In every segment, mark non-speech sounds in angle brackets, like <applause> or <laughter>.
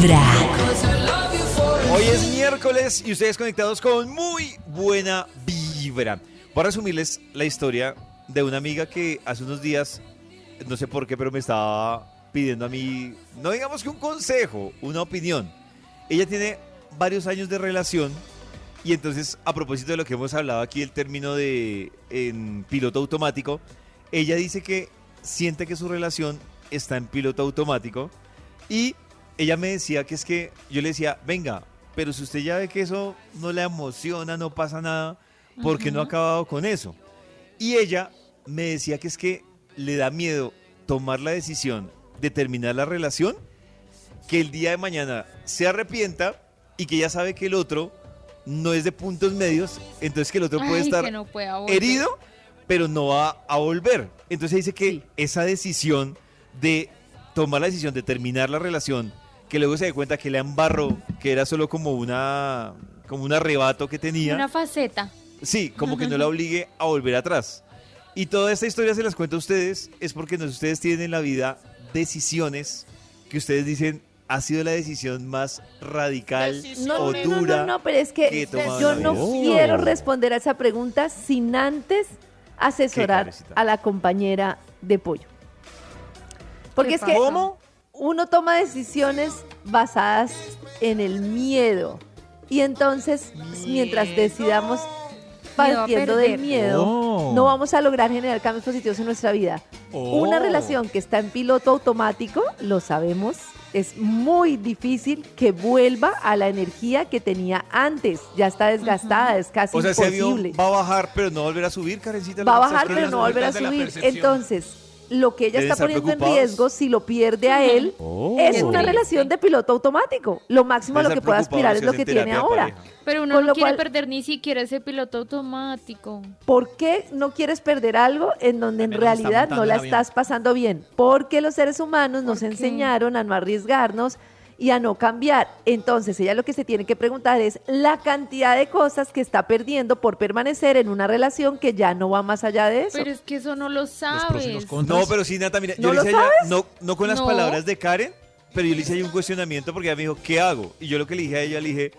Vibra. Hoy es miércoles y ustedes conectados con muy buena vibra. Voy a resumirles la historia de una amiga que hace unos días, no sé por qué, pero me estaba pidiendo a mí, no digamos que un consejo, una opinión. Ella tiene varios años de relación y entonces a propósito de lo que hemos hablado aquí, el término de en piloto automático, ella dice que siente que su relación está en piloto automático y ella me decía que es que yo le decía, venga, pero si usted ya ve que eso no le emociona, no pasa nada, ¿por qué no ha acabado con eso? Y ella me decía que es que le da miedo tomar la decisión de terminar la relación, que el día de mañana se arrepienta y que ya sabe que el otro no es de puntos medios, entonces que el otro puede estar no herido, pero no va a volver. Entonces dice que Sí. esa decisión de tomar la decisión de terminar la relación, que luego se da cuenta que le embarró, que era solo como una como un arrebato que tenía. Una faceta. Sí, como que no la obligue a volver atrás. Y toda esta historia se las cuento a ustedes es porque no, ustedes tienen en la vida decisiones que ustedes dicen ha sido la decisión más radical No, o no, no, dura. no, no, pero es que que yo la no quiero responder a esa pregunta sin antes asesorar a la compañera de pollo. Porque ¿Qué es que? ¿Cómo? Uno toma decisiones basadas en el miedo. Y entonces, mientras decidamos partiendo del miedo, Oh. no vamos a lograr generar cambios positivos en nuestra vida. Una Oh. relación que está en piloto automático, lo sabemos, es muy difícil que vuelva a la energía que tenía antes. Ya está desgastada, es casi O sea, imposible. va a bajar, pero no va a volver a subir, Karencita. Va a ¿Lo- bajar, ¿estás pero no va a volver a subir. Entonces, lo que ella está poniendo en riesgo, si lo pierde a él, Oh. es una relación de piloto automático. Lo máximo a lo que puede aspirar es lo que tiene ahora. pareja. Pero uno Con no lo quiere cual- perder ni siquiera ese piloto automático. ¿Por qué no quieres perder algo en donde en realidad no la estás pasando bien? Porque los seres humanos nos enseñaron a no arriesgarnos y a no cambiar. Entonces, ella lo que se tiene que preguntar es la cantidad de cosas que está perdiendo por permanecer en una relación que ya no va más allá de eso. Pero es que eso no lo sabes. No, pero sí, Nata, mira, ¿No yo le hice a ella, no, no con las No. palabras de Karen, pero yo le hice ahí un cuestionamiento porque ella me dijo, ¿qué hago? Y yo lo que le dije a ella, le dije,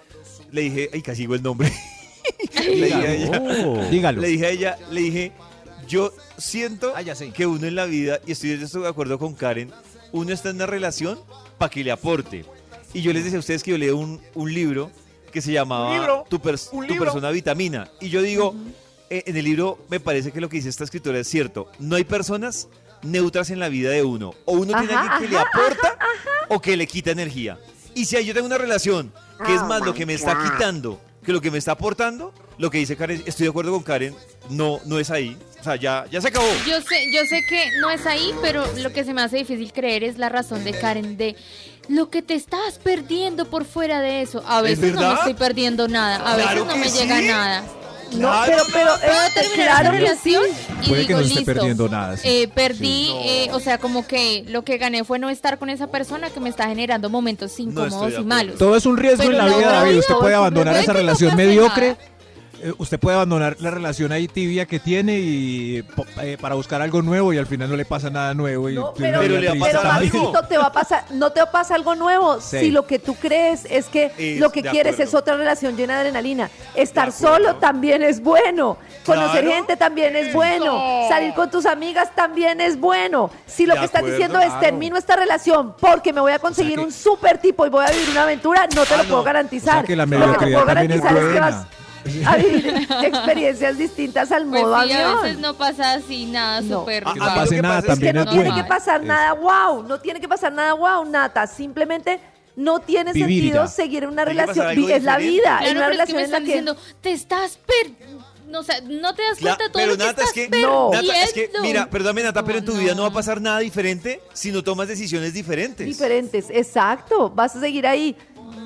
le dije, ay, casi digo el nombre. <laughs> le, dije a ella, Oh. Dígalo. le dije a ella, le dije, yo siento Ah, ya sé. que uno en la vida, y estoy de acuerdo con Karen, uno está en una relación para que le aporte. Y yo les decía a ustedes que yo leo un, un libro que se llamaba. Tu, pers- ¿Un Tu persona vitamina. Y yo digo, eh, en el libro me parece que lo que dice esta escritora es cierto. No hay personas neutras en la vida de uno. O uno tiene Ajá, alguien que le aporta o que le quita energía. Y si yo tengo una relación que es más lo que me está quitando que lo que me está aportando, lo que dice Karen, estoy de acuerdo con Karen, no, no es ahí. O sea, ya, ya se acabó. Yo sé, yo sé que no es ahí, pero lo que se me hace difícil creer es la razón de Karen de lo que te estás perdiendo por fuera de eso. A veces no me estoy perdiendo nada, a veces Claro no me llega nada. no, Claro, pero, pero, Puedo este, terminar claro esa que sí. relación y Puede que no esté listo. perdiendo nada, sí. eh, perdí, Sí. eh, o sea, como que lo que gané fue no estar con esa persona que me está generando momentos incómodos y malos. Todo es un riesgo Pero en la la vida, David. Usted puede abandonar esa relación mediocre. nada. Eh, Usted puede abandonar la relación ahí tibia que tiene y po- eh, para buscar algo nuevo y al final no le pasa nada nuevo y No, pero, le. Maxito, te va a pasar, no te va a pasar algo nuevo. Sí. Si lo que tú crees es que Es lo que quieres acuerdo. es otra relación llena de adrenalina. Estar De solo también es bueno. Conocer Claro. gente también es bueno. Salir con tus amigas también es bueno. Si lo De que estás acuerdo, diciendo es claro. termino esta relación porque me voy a conseguir que- un super tipo y voy a vivir una aventura, no te Ah, lo no. puedo O garantizar. sea que la lo que te puedo es garantizar es que buena. vas a vivir experiencias distintas al Pues modo sí, a avión. veces no pasa así nada No. súper Ah, ah, pase nada es Es que no es tiene que pasar Es- nada wow, no tiene que pasar nada wow, Nata. Simplemente no tiene Vivir sentido ya. seguir en una relación. Es la vida, en Claro, una pero es que relación en la están que diciendo, te estás per... No, o sea, no te das cuenta de todo pero lo que Nata, es que, No. perdiendo. Nata, es que, mira, perdóname Nata, pero en tu No, vida no va a pasar nada diferente si no tomas decisiones diferentes. diferentes, exacto. Vas a seguir ahí,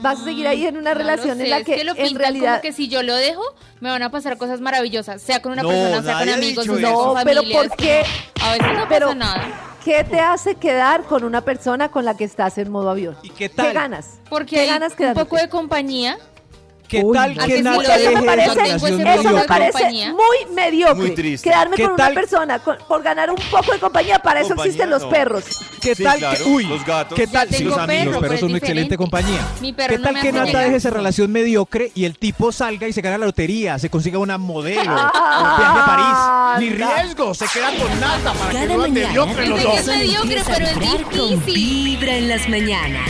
vas a seguir ahí en una No relación sé, en la es que, lo en realidad como que si yo lo dejo, me van a pasar cosas maravillosas, sea con una No, persona, sea con amigos, eso. No, pero. ¿por qué? A veces no Pero- pasa nada. ¿Qué te hace quedar con una persona con la que estás en modo avión? ¿Y qué tal? ganas? Porque ¿Qué hay ganas un poco de compañía ¿Qué Uy, tal ¿a que que si Nata lo deje tengo esa pareja, relación tengo ese Eso me parece compañía. muy mediocre. Muy triste. Quedarme ¿Qué con una tal? persona con- por ganar un poco de compañía, para eso Compañía, existen los no. perros. ¿Qué Sí, tal claro, que, uy, los gatos. ¿qué tal si los, perro, los perros son una excelente compañía? Mi perro ¿Qué no tal que Nata deje esa relación mediocre y el tipo salga y se gane la lotería, se consiga una modelo, Ah, un viaje a París? Ni anda. riesgo, se queda con Nata para que no mediocre los dos. es mediocre, pero es difícil. Vibra en las mañanas.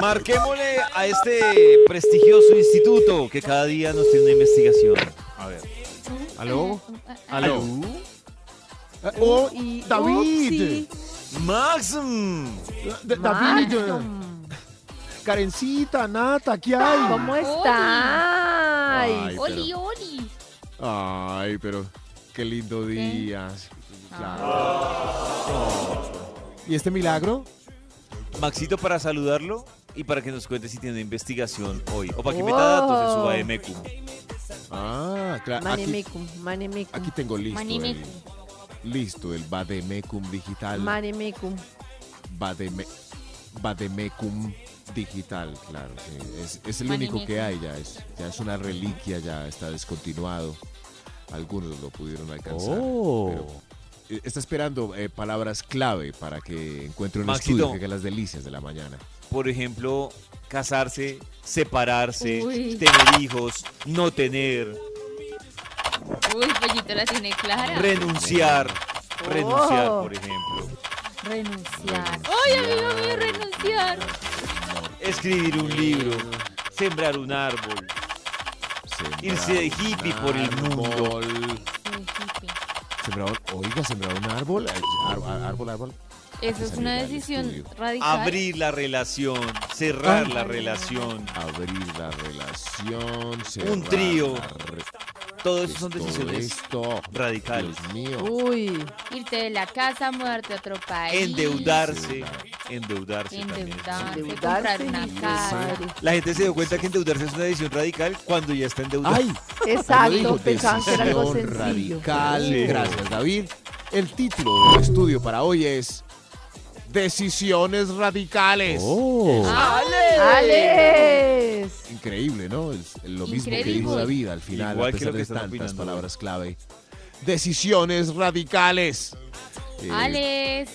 Marquémosle a este prestigioso instituto que cada día nos tiene una investigación. A ver. ¿Aló? ¿Aló? Eh, Oh, Y- David. upsi. Max. D- Max, David. Karencita, Nata, ¿qué hay? ¿Cómo está? Ay, Ay, Oli, oli. Ay, pero qué lindo día. Claro. ¿Y este milagro? Maxito para saludarlo y para que nos cuente si tiene investigación hoy. O para que meta datos de su. AMQ. Ah, claro. Aquí, Manemecum, Manemecum, aquí tengo listo el, listo el Bademecum digital. Manemecum. Bademe, Bademecum digital, claro. sí. Es, es el único que hay ya. Es, ya es una reliquia, ya está descontinuado. Algunos lo pudieron alcanzar. pero, eh, está esperando eh, palabras clave para que encuentre un Maxito. estudio que haga las delicias de la mañana. Por ejemplo, casarse, separarse, Uy. tener hijos, no tener, Uy, pollito la tiene clara. renunciar. Renunciar, Oh. por ejemplo. renunciar. Ay, amigo mío, renunciar. Escribir un libro, sembrar un árbol. Sembrar Irse de hippie por el mundo. árbol. Sembrar, oiga, sembrar un árbol. Ar- árbol, árbol. Eso es una decisión radical. Abrir la relación, cerrar Ah. la relación. Abrir la relación. cerrar Un trío. la re- Todo eso son Todo decisiones esto, radicales. Dios mío. Uy, Irte de la casa, mudarte a otro país. Endeudarse, endeudarse también. Endeudarse, Endeudarse, comprar una casa. La gente se dio cuenta que endeudarse es una decisión radical cuando ya está endeudado. ¡Ay! <laughs> exacto, pensaban que era algo sencillo. radical. Sí. Gracias, David. El título del estudio para hoy es Decisiones radicales. Ah, ¡Alex! Increíble, ¿no? Es lo mismo que dijo David al final, Igual a que pesar lo que de están tantas opinando palabras clave. Decisiones radicales. Eh, Alex.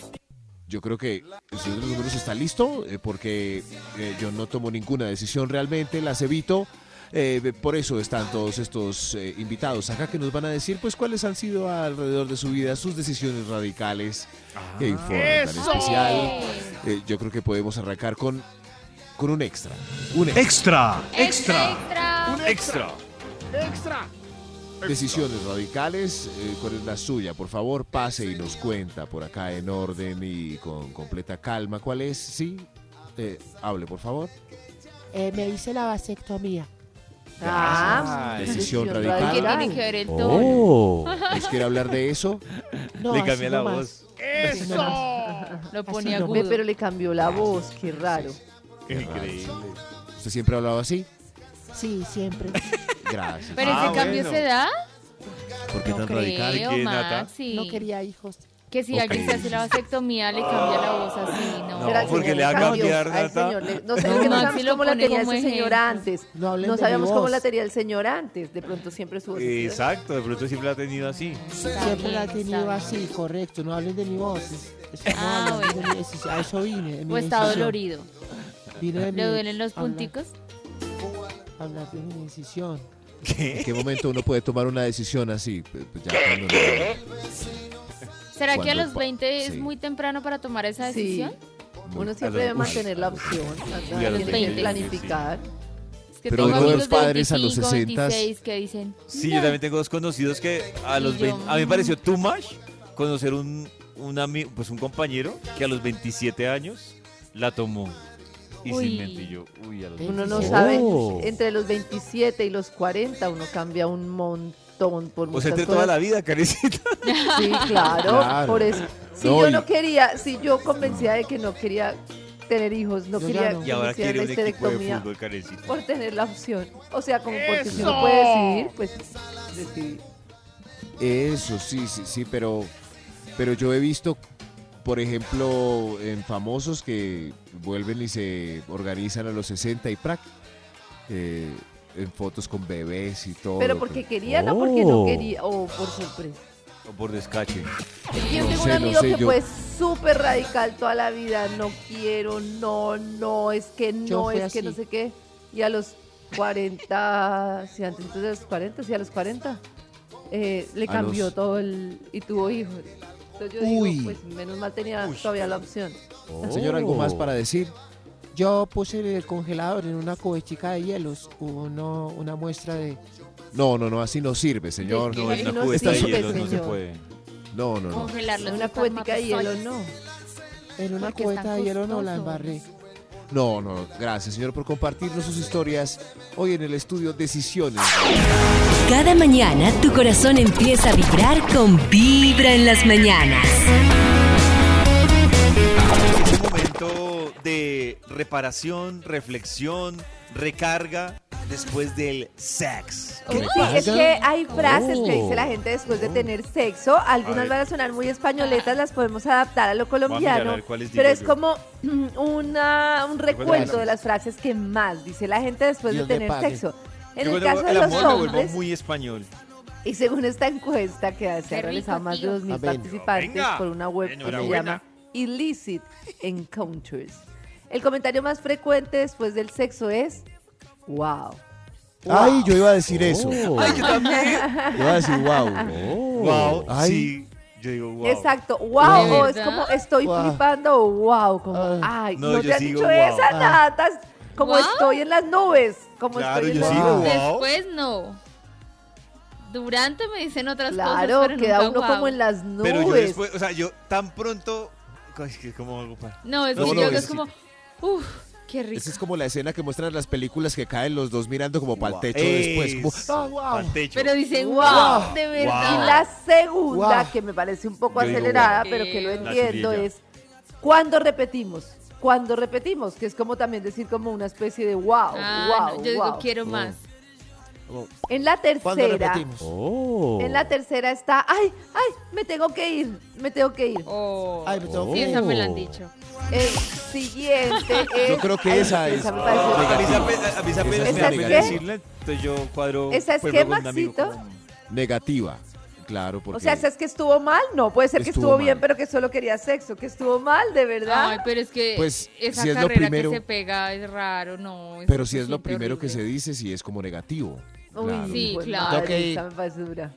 Yo creo que el señor de los números está listo eh, porque eh, yo no tomo ninguna decisión realmente, las evito. Eh, por eso están todos estos eh, invitados acá que nos van a decir pues cuáles han sido alrededor de su vida sus decisiones radicales que informan tan especial. Eh, yo creo que podemos arrancar con, con un extra. Un extra. Extra. Extra. Extra. Decisiones radicales, eh, ¿cuál es la suya? Por favor, pase y nos cuenta por acá en orden y con completa calma. ¿Cuál es? Sí, Eh, hable por favor. Eh, me hice la vasectomía. Ah, Decisión ¿Qué radical. tiene que ver el tono? Oh. ¿Les quiere hablar de eso? No, Le cambié la voz. Nomás. Lo pone Así no. Agudo. pero le cambió la voz, qué raro. Increíble. ¿Usted siempre ha hablado así? Sí, siempre. Gracias. Pero Ah, ese cambio bueno. se da. ¿Por qué No tan radical? creo, ¿Qué, Nata? Maxi. No quería hijos. Que si alguien se hace la vasectomía le cambia la voz así, ¿no? No, porque le va a cambiar, al Nata. señor le- no sé, No, es que no Maxi sabemos lo cómo la pone tenía como ese señor ejemplo. antes. No hablen No de mi cómo voz. la tenía el señor antes. De pronto siempre su voz. Exacto, de pronto siempre la ha tenido así. Siempre la he tenido así, correcto. No hablen de mi voz. Es- es- no Ah, hablen de bueno. mi decisión. A eso vine. de mi O está decisión. dolorido. Vine de ¿Le mi- duelen los hablar- punticos? Hablar de mi decisión. ¿En qué momento uno puede tomar una decisión así? Pues ya cuando no- ¿Será que a los pa- 20 es sí. muy temprano para tomar esa Sí. decisión? Uno A siempre debe mantener la opción. Y a los Tiene que 20, planificar. Es que Pero tengo uno de amigos los padres a los 25, 60s. 26 que dicen. Sí, "No". yo también tengo dos conocidos que a los yo, 20, a mí me mm. pareció too much conocer un, un ami- pues un compañero que a los 27 años la tomó. Y Uy. sin mentir yo, uy, a los Uno no 27. sabe, Oh. entre los 27 y los 40 uno cambia un montón por sea, entre cosas. toda la vida, Karencita. <laughs> Sí, claro, Claro. por eso. Si No, yo no quería, si yo convencía de que no quería tener hijos, no quería no. Y ahora quiere un equipo de fútbol, Karencita. por tener la opción. O sea, como porque si uno puede decidir, pues decidir. Eso, sí, sí, sí, pero, pero yo he visto, por ejemplo, en famosos que vuelven y se organizan a los 60 y prac, eh, en fotos con bebés y todo. Pero porque quería, no porque no Oh. quería, o por sorpresa. O por descache. Yo No tengo sé, un no amigo sé, que yo- fue súper radical toda la vida, no quiero, no, no, es que no, es que así. no sé qué. Y a los 40, <laughs> sí, antes entonces de los 40, sí, a los 40, eh, le A cambió los- todo el, y tuvo hijos. Entonces yo Uy. digo, pues menos mal tenía todavía la opción. Señor, ¿algo más Oh. para decir? Yo puse en el congelador en una cubechita de hielos uno, una muestra de... No, no, no, así no sirve, señor. ¿De No, en una no cubeta de no se puede. No, no, no. Congelarlo. En una cubetica de hielo, no. En una cubeta de hielo no la embarré. No, no, gracias, señor, por compartirnos sus historias hoy en el estudio Decisiones. Cada mañana tu corazón empieza a vibrar con Vibra en las mañanas. De reparación, reflexión, recarga después del sex. Sí, es que hay frases que dice la gente después de tener sexo. A Algunas ver. van a sonar muy españoletas, las podemos adaptar a lo mirar a colombiano. ver cuáles Pero es yo. como <clears throat> una, un recuento de las frases que más dice la gente después de Dios le tener sexo. En Yo el caso de el los hombres, muy español. y según esta encuesta que se ha realizado más de tío. 2.000 Amén. participantes Venga. por una web que se llama Illicit Encounters, el comentario más frecuente después del sexo es wow. Ay, yo iba a decir eso. Ay, yo también. Yo iba a decir wow. <laughs> wow. Ay, Sí. Yo digo wow. Exacto, wow, ¿De o es como estoy Wow. flipando, wow, como, Ah. ay, No, te han dicho wow. esa, Ah. natas, como Wow. estoy en las nubes, como Claro, estoy en las nubes. Después no. Durante me dicen otras Claro, cosas, pero queda nunca uno como en las nubes. Pero yo después, o sea, yo tan pronto. Ay, que ¿Cómo hago para.? No, es No, que no, yo que es- es como, uff, qué rico. Esa es como la escena que muestran en las películas que caen los dos mirando como para el techo después. Como, wow. techo. Pero dicen, Wow. wow, de Y verdad. la segunda, Wow. que me parece un poco Yo digo, acelerada, wow. pero que lo entiendo, es cuando repetimos. Cuando repetimos, que es como también decir como una especie de wow, Ah, wow, no, yo digo, wow. quiero más. En la ¿Cuándo tercera, oh. en la tercera está, ay, ay, me tengo que ir, me tengo que ir. Oh. Ay, me tengo sí, que esa me la han Oh. dicho. El siguiente <laughs> es. Yo creo que ay, esa es me parece- A mí Esa me decirle, entonces yo cuadro. ¿Esa es por qué, Maxito? Negativa. Claro, porque. O sea, ¿es que estuvo mal? No, puede ser que Estuvo estuvo bien, pero que solo quería sexo, que estuvo mal, de verdad. Ay, pero es que Pues, esa si es lo carrera primero- que se pega es raro, no. pero si es lo primero que se dice, sí es como negativo. Uy, Claro. Sí, claro. madre, esa me parece dura.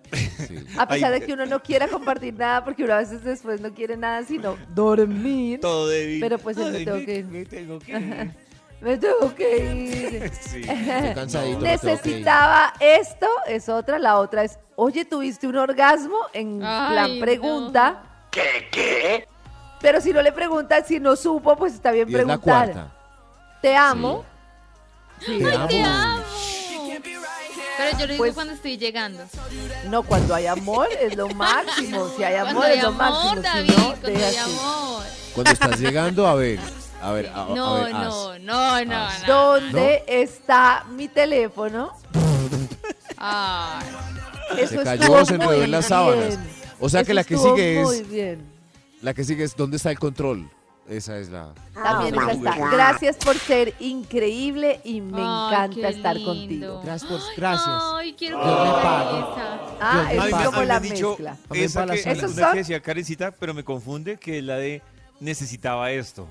Sí. <laughs> A pesar Ay, de que uno no quiera compartir nada, porque uno a veces después no quiere nada, sino dormir. Todo débil. Pero, pues, él me Ay, tengo que ir. <laughs> Me tengo que ir. Me tengo que ir. Sí. <laughs> Estoy cansadito. me tengo que ir. Necesitaba esto, es otra. La otra es, oye, ¿tuviste un orgasmo? En Ay, plan no. pregunta. ¿Qué? ¿Qué? Pero si no le preguntan, si no supo, pues está bien Y es la preguntar. cuarta. Te amo. Sí. Te amo. Te amo. Pero yo lo digo Pues- cuando estoy llegando. No, cuando hay amor es lo máximo. <laughs> Si hay amor Cuando hay es lo amor, máximo. David, si no, cuando hay así. amor. Cuando estás llegando, a ver. A ver, a, a No, ver, no, no, no, no. ¿Dónde está mi teléfono? Ay, Eso Se cayó, se enredó en las sábanas. O sea que la que sigue Muy es. bien. La que sigue es ¿dónde está el control? Esa es la. También Ah, esa está. Gracias por ser increíble y me Ay, encanta qué estar lindo. contigo. Gracias por, gracias. Ay, quiero Dios me. Ah, Dios es como la mezcla. También esa que, la salud. una ¿Esos son? que decía Karencita, pero me confunde, que es la de necesitaba esto.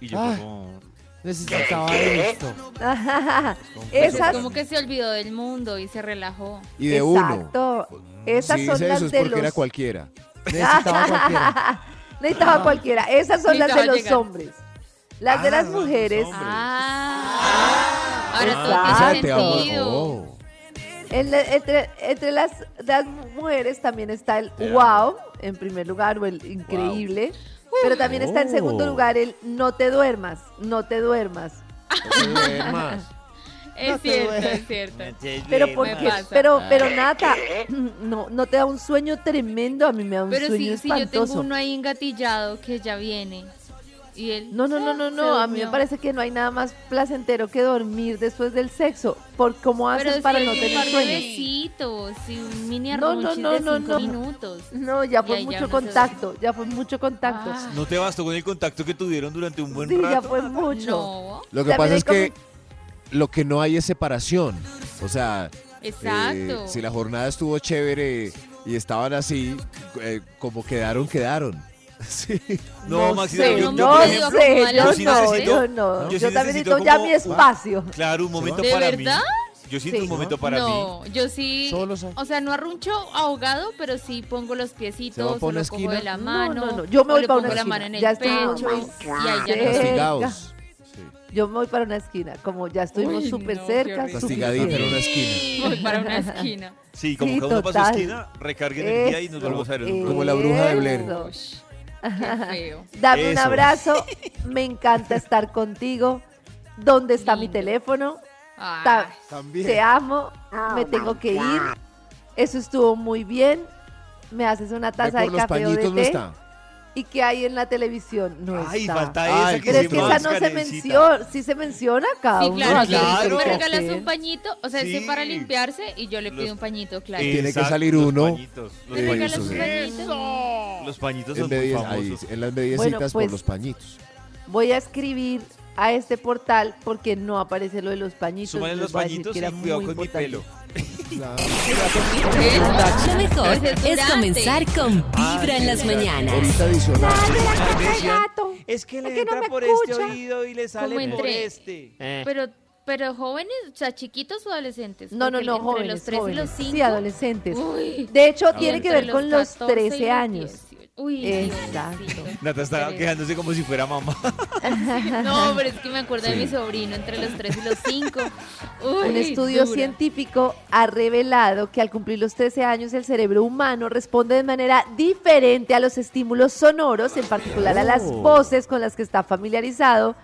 Y yo Ah. como... Necesitaba esto. <laughs> Pues Esas, es como que se olvidó del mundo y se relajó. Y de uno. exacto. Esas Si son dice las eso es de porque era los. cualquiera. <laughs> Necesitaba cualquiera. Necesitaba cualquiera. Esas son las de los llegar. hombres. Las de Ah, las son los mujeres. Ah, ahora todo tiene sentido. En la- entre, entre las, las mujeres también está el Te wow, en primer lugar, o el increíble. Pero también está en segundo Oh. lugar el no te duermas, no te duermas. No te duermas. Es No cierto, es cierto. Pero porque, pero, pero Nata, <clears throat> no, no te da un sueño tremendo, a mí me da un Pero sueño si, si yo espantoso. tengo uno ahí engatillado que ya viene. Y él. No, no, no, no, no. A mí me parece que no hay nada más placentero que dormir después del sexo. Por cómo Pero haces para no un tener de sueño. besitos y un mini No, no, no, de no, no. minutos. No, ya fue ya mucho contacto, ya fue mucho contacto. Ah. ¿No te bastó con el contacto que tuvieron durante un buen sí, ya fue mucho. No, Lo que También pasa es que lo que no hay es separación. O sea, eh, exacto. si la jornada estuvo chévere y estaban así, eh, como quedaron, quedaron. <laughs> Sí. No, No Maxito, sé, yo, no yo, no por sé, ejemplo, sé, yo yo sí no, necesito- yo no. yo sí también necesito necesito ya mi espacio. Claro, un momento ¿De para verdad? mí. Yo siento Sí. un momento para mí. no, yo sí, Solo son- o sea, no arruncho ahogado, pero sí pongo los ¿Se va piecitos, o una lo cojo esquina? de la No, mano, no, no, yo me o voy le pa' pongo una la esquina. mano en el Ya estoy pecho, y ahí ya Yo me voy para una esquina, como ya estuvimos súper no, cerca. Castigadita en una esquina. Voy para una esquina. Sí, como Sí, cada uno para su esquina, recargue energía y nos volvemos a ver Como la bruja de Blair. qué feo. Dame un abrazo, <laughs> me encanta estar contigo. ¿Dónde está mi teléfono? Ay, Ta- También. Te amo, me tengo que ir. Eso estuvo muy bien. Me haces una taza de café o de pañitos no té. está. ¿Y qué hay en la televisión? No Ay, está. falta Ay, esa que Pero es que esa no se menciona, sí se menciona cada Sí, uno. claro, que claro. me que regalas un pañito, o sea, ese Sí. para limpiarse y yo le pido Los- un pañito, claro. Tiene que salir los uno. pañitos, Los ¿Me eso un pañito? Los pañitos En, son muy medias- ahí, famosos. en las mediecitas Bueno, pues, por los pañitos. Voy a escribir a este portal porque no aparece lo de los pañitos. Súmale los voy a decir pañitos que y era cuidado muy con mi importante. pelo. Lo mejor es comenzar con Vibra en las mañanas. Es que le Es que no entra me por escucha. este oído y le sale Como por entre- este. Pero, pero jóvenes, o sea, chiquitos o adolescentes. No, no, Porque no, entre jóvenes. los 3 jóvenes. y los 5. Sí, adolescentes. Uy, De hecho, tiene que entre ver con los 14 y 13 los años. 18. Uy, Exacto. Nata está Pero- quejándose como si fuera mamá. No, pero es que me acuerdo de mi sobrino entre los 3 y los 5. Un estudio científico ha revelado que al cumplir los 13 años el cerebro humano responde de manera diferente a los estímulos sonoros, en particular a las Oh. voces con las que está familiarizado.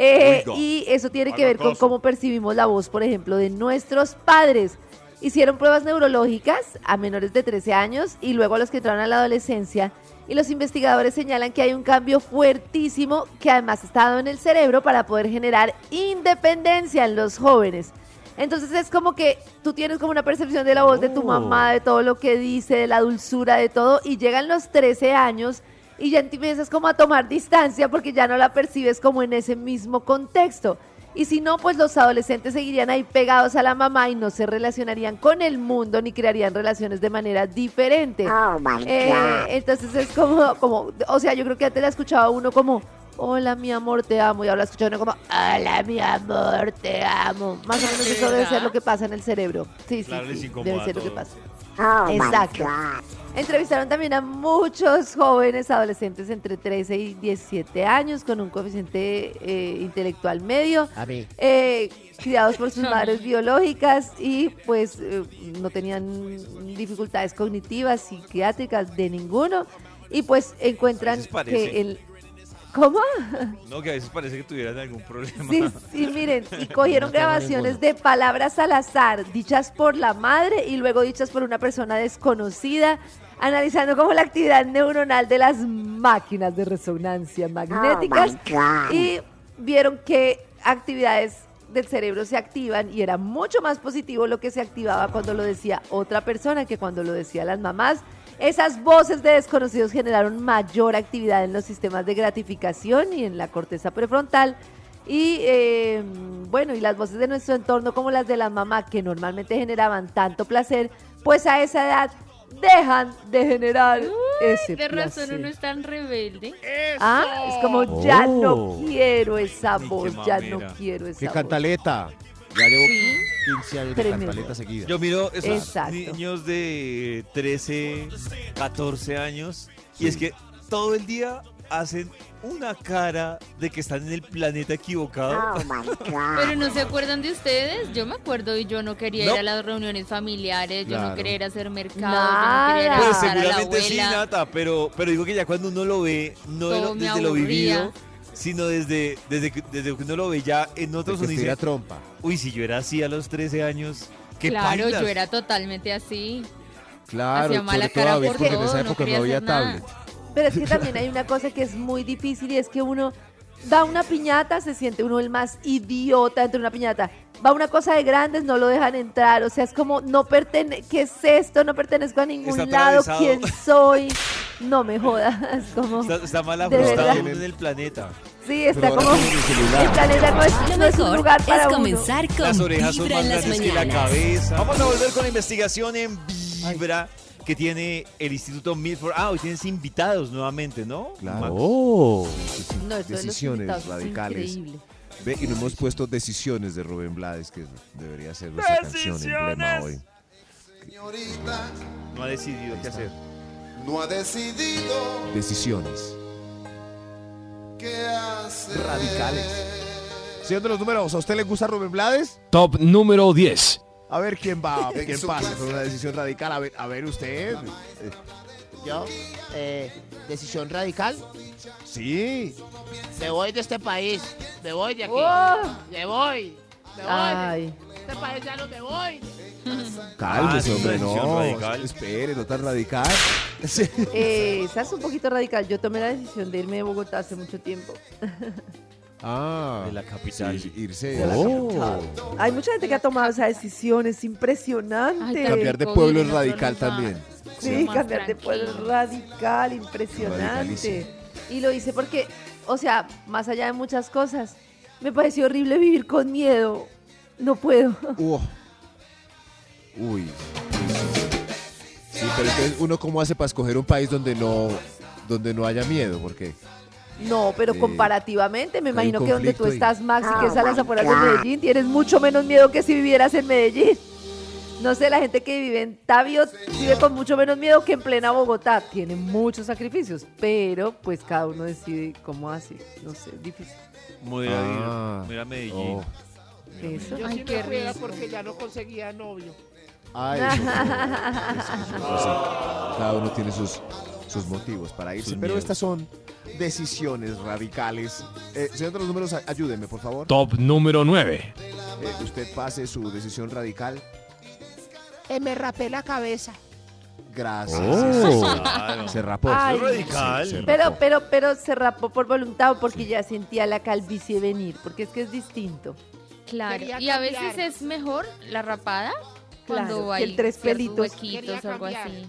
Eh, y eso tiene que ver con cómo percibimos la voz, por ejemplo, de nuestros padres. Hicieron pruebas neurológicas a menores de 13 años y luego a los que entraron a la adolescencia. Y los investigadores señalan que hay un cambio fuertísimo que además está dado en el cerebro para poder generar independencia en los jóvenes. Entonces es como que tú tienes como una percepción de la voz de tu Oh. mamá, de todo lo que dice, de la dulzura, de todo, y llegan los 13 años y ya empiezas como a tomar distancia porque ya no la percibes como en ese mismo contexto. Y si no, pues los adolescentes seguirían ahí pegados a la mamá y no se relacionarían con el mundo ni crearían relaciones de manera diferente. Eh, entonces es como, como, o sea, yo creo que antes la escuchaba uno como, hola mi amor, te amo, y ahora la escucha uno como, hola mi amor, te amo. Más o menos ¿De eso debe ser lo que pasa en el cerebro. Sí, sí, Claro, sí, debe ser lo que todo. Pasa. Exacto. Entrevistaron también a muchos jóvenes adolescentes entre 13 y 17 años con un coeficiente eh, intelectual medio, A mí. eh, criados por sus <laughs> madres biológicas y pues eh, no tenían dificultades cognitivas, psiquiátricas de ninguno y pues encuentran que el... ¿Cómo? No, que a veces parece que tuvieran algún problema. Sí, sí, miren, y <laughs> cogieron grabaciones de palabras al azar, dichas por la madre y luego dichas por una persona desconocida, analizando como la actividad neuronal de las máquinas de resonancia magnéticas y vieron que actividades del cerebro se activan y era mucho más positivo lo que se activaba cuando lo decía otra persona que cuando lo decía las mamás. Esas voces de desconocidos generaron mayor actividad en los sistemas de gratificación y en la corteza prefrontal. Y eh, bueno, y las voces de nuestro entorno como las de la mamá que normalmente generaban tanto placer, pues a esa edad dejan de generar ese De razón placer. uno es tan rebelde. Ah, es como ya no Oh. quiero esa voz, ya no quiero esa ¡Qué voz. cantaleta! Ya llevo 15 años de Tremendo. cantaleta seguida. Yo miro esos Exacto. niños de 13, 14 años y es que todo el día hacen una cara de que están en el planeta equivocado. Pero no se acuerdan de ustedes. Yo me acuerdo y yo no quería No. ir a las reuniones familiares, yo no quería ir a hacer mercado, Nada. yo no quería ir a Pues visitar a la seguramente sí. Nata, pero, pero digo que ya cuando uno lo ve, no de lo- desde lo vivido, sino desde, desde, que, desde que uno lo ve ya en otros, estira dice, trompa. uy, si yo era así a los 13 años, qué Claro, pailas". yo era totalmente así. Claro, Hacía mala todo cara por porque en todo, esa no época quería no había nada. tablet. Pero es que también hay una cosa que es muy difícil y es que uno da una piñata, se siente uno el más idiota dentro de una piñata. Va una cosa de grandes, no lo dejan entrar. O sea, es como, no pertene ¿qué es esto? No pertenezco a ningún Está lado. atravesado. ¿Quién soy? No me jodas. Es como, Está, está mal ajustado en el planeta. sí, está como, el planeta no es, Lo no es un mejor lugar para es uno. comenzar Las con orejas son Vibra más en las grandes que la cabeza. Vamos a volver con la investigación en Vibra que tiene el Instituto Milford. Ah, hoy tienes invitados nuevamente, ¿no? Claro. Oh, No, decisiones radicales. increíble. Ve, y no hemos puesto decisiones de Rubén Blades, que debería ser nuestra canción emblema hoy. No ha decidido qué hacer. no ha decidido Decisiones qué hacer. radicales. Señor de los números, ¿a usted le gusta Rubén Blades? Top número 10. A ver quién va, quién pasa con una decisión radical. A ver, a ver usted. Yo, eh, decisión radical. Sí. Me voy de este país. Me voy de aquí. ¡Oh! Me voy. Me voy. Ay, este país ya no me voy. Cálmese, Ah, hombre, es no. radical. Espere, no tan radical. Sí. <laughs> eh, esa es un poquito radical. Yo tomé la decisión de irme de Bogotá hace mucho tiempo. <laughs> Ah. De la capital. sí, irse. De la Oh. Hay mucha gente que ha tomado esa decisión, es impresionante. Ay, Cambiar de pueblo es radical también. Sí, cambiar de pueblo es radical, impresionante. Y lo hice porque, o sea, más allá de muchas cosas, me pareció horrible vivir con miedo. No puedo. <laughs> Uh. Uy. Sí, pero entonces uno cómo hace para escoger un país donde no, donde no haya miedo, porque No, pero Eh, comparativamente, me imagino que donde tú ahí. estás, Maxi, que es a las afueras de Medellín, tienes mucho menos miedo que si vivieras en Medellín. No sé, la gente que vive en Tabio vive con mucho menos miedo que en plena Bogotá. Tiene muchos sacrificios, pero pues cada uno decide cómo hace. No sé, difícil. Muy a, Ah. muy a Medellín. Oh. Eso. Yo Ay, sí qué me porque ya no conseguía novio. Ay, eso, eso, eso, sí. Cada uno tiene sus, sus motivos para irse, Sus pero miedos. estas son decisiones radicales. Eh, señor de los números, a- ayúdeme, por favor. Top número 9. Eh, usted pase su decisión radical. Eh, me rapé la cabeza. Gracias. Oh. Claro. Se rapó. Ay. Es radical. Sí, se Pero, rapó. pero, pero se rapó por voluntad o porque ya sentía la calvicie venir, porque es que es distinto. Claro, Quería y a veces es mejor la rapada cuando Claro, que hay el tres pelitos. huequitos o algo así.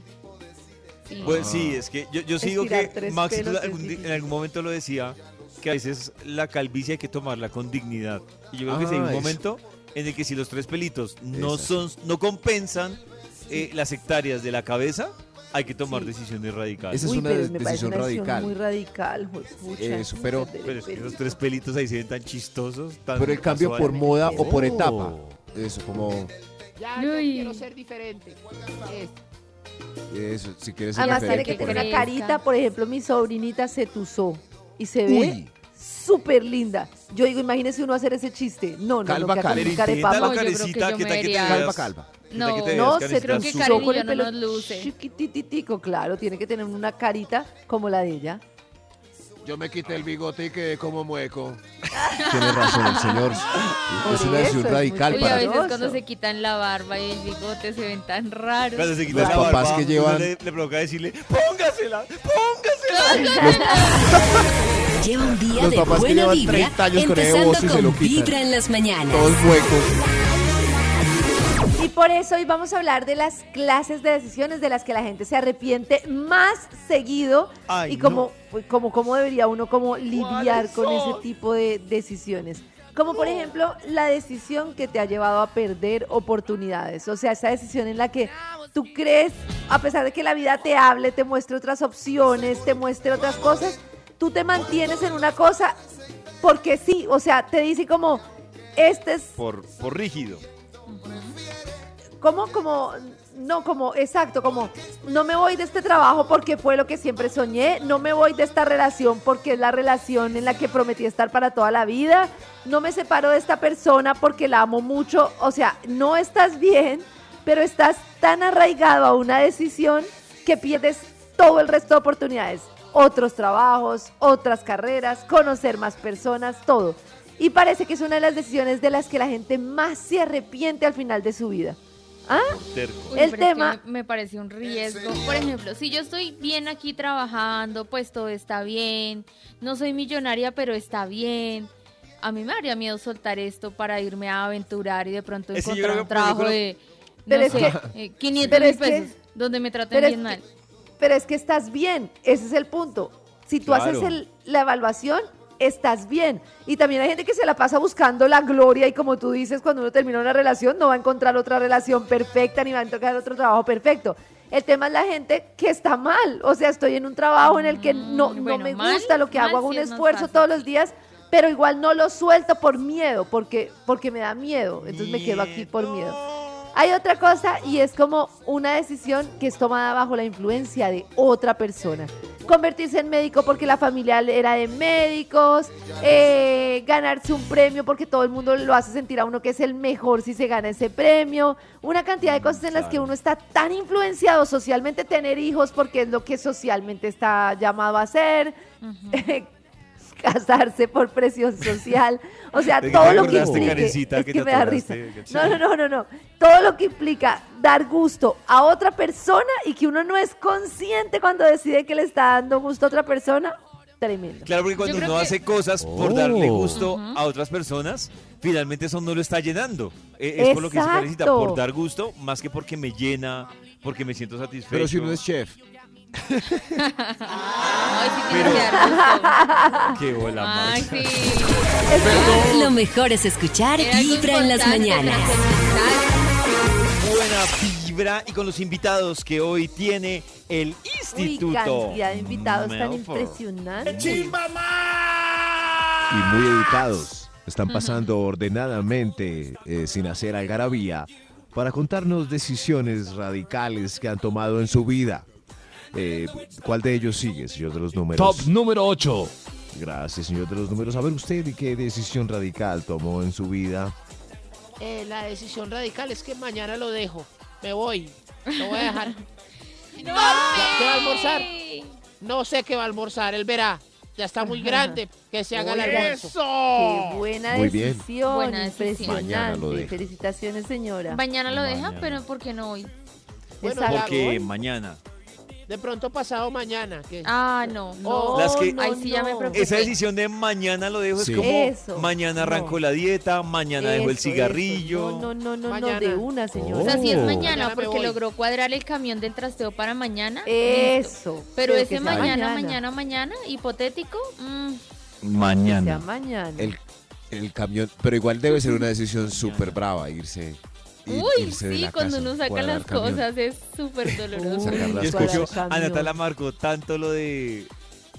Sí. Pues sí, es que yo, Estirar que algún di- en algún momento lo decía, que a veces la calvicie hay que tomarla con dignidad. Y yo creo que sí hay Ah, un eso. momento en el que si los tres pelitos no Esa. son, no compensan eh, las hectáreas de la cabeza, hay que tomar Sí. decisiones radicales. Esa es Uy, una pero de- me parece decisión una decisión radical. muy radical. juepucha. Eso, pero- es que esos tres pelitos ahí se ven tan chistosos. Tan Pero el cambio por moda o por etapa. Eso, como. Ya, yo quiero ser diferente. Es- Eso, si quieres ser Además tiene diferente. que que por tener una carita, por ejemplo, mi sobrinita se tusó y se ve Uy, súper linda. Yo digo, imagínese uno hacer ese chiste. No, no, Calva, calva. No, que carecita, yo ¿qué me tal que te vería- calva, calva. ¿Qué tal No, que te No, se creo que Karen no pelo nos luce. chiquititico, claro, tiene que tener una carita como la de ella. Yo me quité el bigote y quedé como mueco. Tiene razón el señor. Por Es una decisión radical Uy, a para veces cuando se quitan la barba y el bigote se ven tan raros. Cuando se quita Los la papás barba, que llevan- le, le provoca decirle, póngasela, póngasela. <laughs> Lleva un día Los de papás que buena llevan vibra, 30 años con bozo y se con lo quitan. Vibra en las mañanas. Todos muecos. Y por eso hoy vamos a hablar de las clases de decisiones de las que la gente se arrepiente más seguido Ay, y cómo, pues, cómo, cómo debería uno como lidiar con ese tipo de decisiones. Como por ejemplo la decisión que te ha llevado a perder oportunidades. O sea, esa decisión en la que tú crees, a pesar de que la vida te hable, te muestre otras opciones, te muestre otras cosas, tú te mantienes en una cosa porque sí. O sea, te dice como, este es Por, por rígido. ¿Cómo? Como, no, como, exacto, como, no me voy de este trabajo porque fue lo que siempre soñé, no me voy de esta relación porque es la relación en la que prometí estar para toda la vida, no me separo de esta persona porque la amo mucho, o sea, no estás bien, pero estás tan arraigado a una decisión que pierdes todo el resto de oportunidades, otros trabajos, otras carreras, conocer más personas, todo. Y parece que es una de las decisiones de las que la gente más se arrepiente al final de su vida. ¿Ah? Terco. Uy, El pero es que tema- me, me parece un riesgo. Por ejemplo, si yo estoy bien aquí trabajando, pues todo está bien. No soy millonaria, pero está bien. A mí me haría miedo soltar esto para irme a aventurar y de pronto encontrar un trabajo de, Pero no es sé, eh, 500 pero mil es que- pesos, donde me traten bien que- mal. Pero es que estás bien, ese es el punto. Si tú Claro. haces el- la evaluación, estás bien. Y también hay gente que se la pasa buscando la gloria y como tú dices, cuando uno termina una relación no va a encontrar otra relación perfecta ni va a encontrar otro trabajo perfecto. El tema es la gente que está mal. O sea, estoy en un trabajo en el que no, Mm, no bueno, me mal- gusta lo que hago, hago un esfuerzo todos los días, pero igual no lo suelto por miedo, porque, porque me da miedo. Entonces me quedo aquí por miedo. Hay otra cosa y es como una decisión que es tomada bajo la influencia de otra persona. Convertirse en médico porque la familia era de médicos, eh, ganarse un premio porque todo el mundo lo hace sentir a uno que es el mejor si se gana ese premio, una cantidad de cosas en las que uno está tan influenciado socialmente, tener hijos porque es lo que socialmente está llamado a hacer, <laughs> casarse por presión social, o sea, ¿De qué todo lo que es que me da risa. No, no, no, no, no. Todo lo que implica dar gusto a otra persona y que uno no es consciente cuando decide que le está dando gusto a otra persona, tremendo. Claro, porque cuando uno que- hace cosas por Oh. darle gusto Ujú. a otras personas, finalmente eso no lo está llenando. Eh, es por lo que Karencita, Exacto. por dar gusto, más que porque me llena, porque me siento satisfecho. Pero si uno es chef. Ay, sí Pero-. Qué bola Ay. Lo mejor es escuchar Era Vibra en las mañanas. Buena vibra y con los invitados que hoy tiene el Uy, Instituto. cantidad de invitados tan Melford. impresionantes. Y muy educados. Están pasando ordenadamente, eh, sin hacer algarabía, para contarnos decisiones radicales que han tomado en su vida. Eh, ¿Cuál de ellos sigue, señor de los números? Top número 8. Gracias, señor de los números. A ver usted, ¿y qué decisión radical tomó en su vida? Eh, la decisión radical es que mañana lo dejo. Me voy. Lo voy a dejar. <laughs> No, ¿Qué va a almorzar? No sé qué va a almorzar. Él verá. Ya está muy grande. Que se haga el almuerzo. Qué buena Muy bien. decisión, Buena decisión. Mañana lo impresionante. deja. Felicitaciones, señora. Mañana lo deja, Mañana. pero ¿por qué no hoy? Bueno, Porque mañana. De pronto pasado mañana. que- Ah, no. No, Las que- no, Ahí sí ya me no. preocupé. Esa decisión de mañana lo dejo Sí. es como Eso, mañana arranco no. la dieta, mañana dejo el Eso, cigarrillo. eso. No, no, no, no, Mañana. de una, señora. O sea, si es Oh. mañana Mañana me porque voy. logró cuadrar el camión del trasteo para mañana. listo. Eso. Pero que ese sea mañana, mañana, mañana, hipotético, mm, Que sea Mañana. mañana. El, el camión, pero igual debe ser una decisión súper brava irse. Uy, irse de sí, la cuando casa, uno saca las camión. cosas es súper <laughs> doloroso. Escucho Cuadrar a. Natalia Marco tanto lo de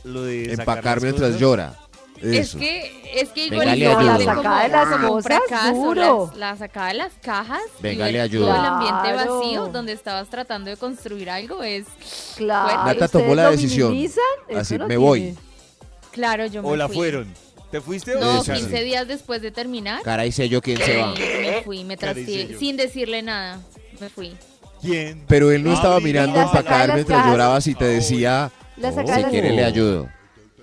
lo de Empacar mientras cosas. llora. Es Eso. que, es que igual tengo La sacada de las cosas, duro. La, la sacada de las cajas Venga, y le ver ayudo. todo el ambiente Claro. vacío donde estabas tratando de construir algo es Claro. Nata ¿ustedes tomó la decisión. Así, no me tiene. voy. claro, yo me O la fui. fueron. ¿Te fuiste o No, Esa sí. 15 días después de terminar. Caray, sé yo quién se va. me fui, me Cara y trasteé sin decirle nada. Me fui. quién? Pero él no estaba mira. mirando Y la sacada de empacar las mientras cajas. llorabas y te decía, La sacada si las- quiere le ayudo.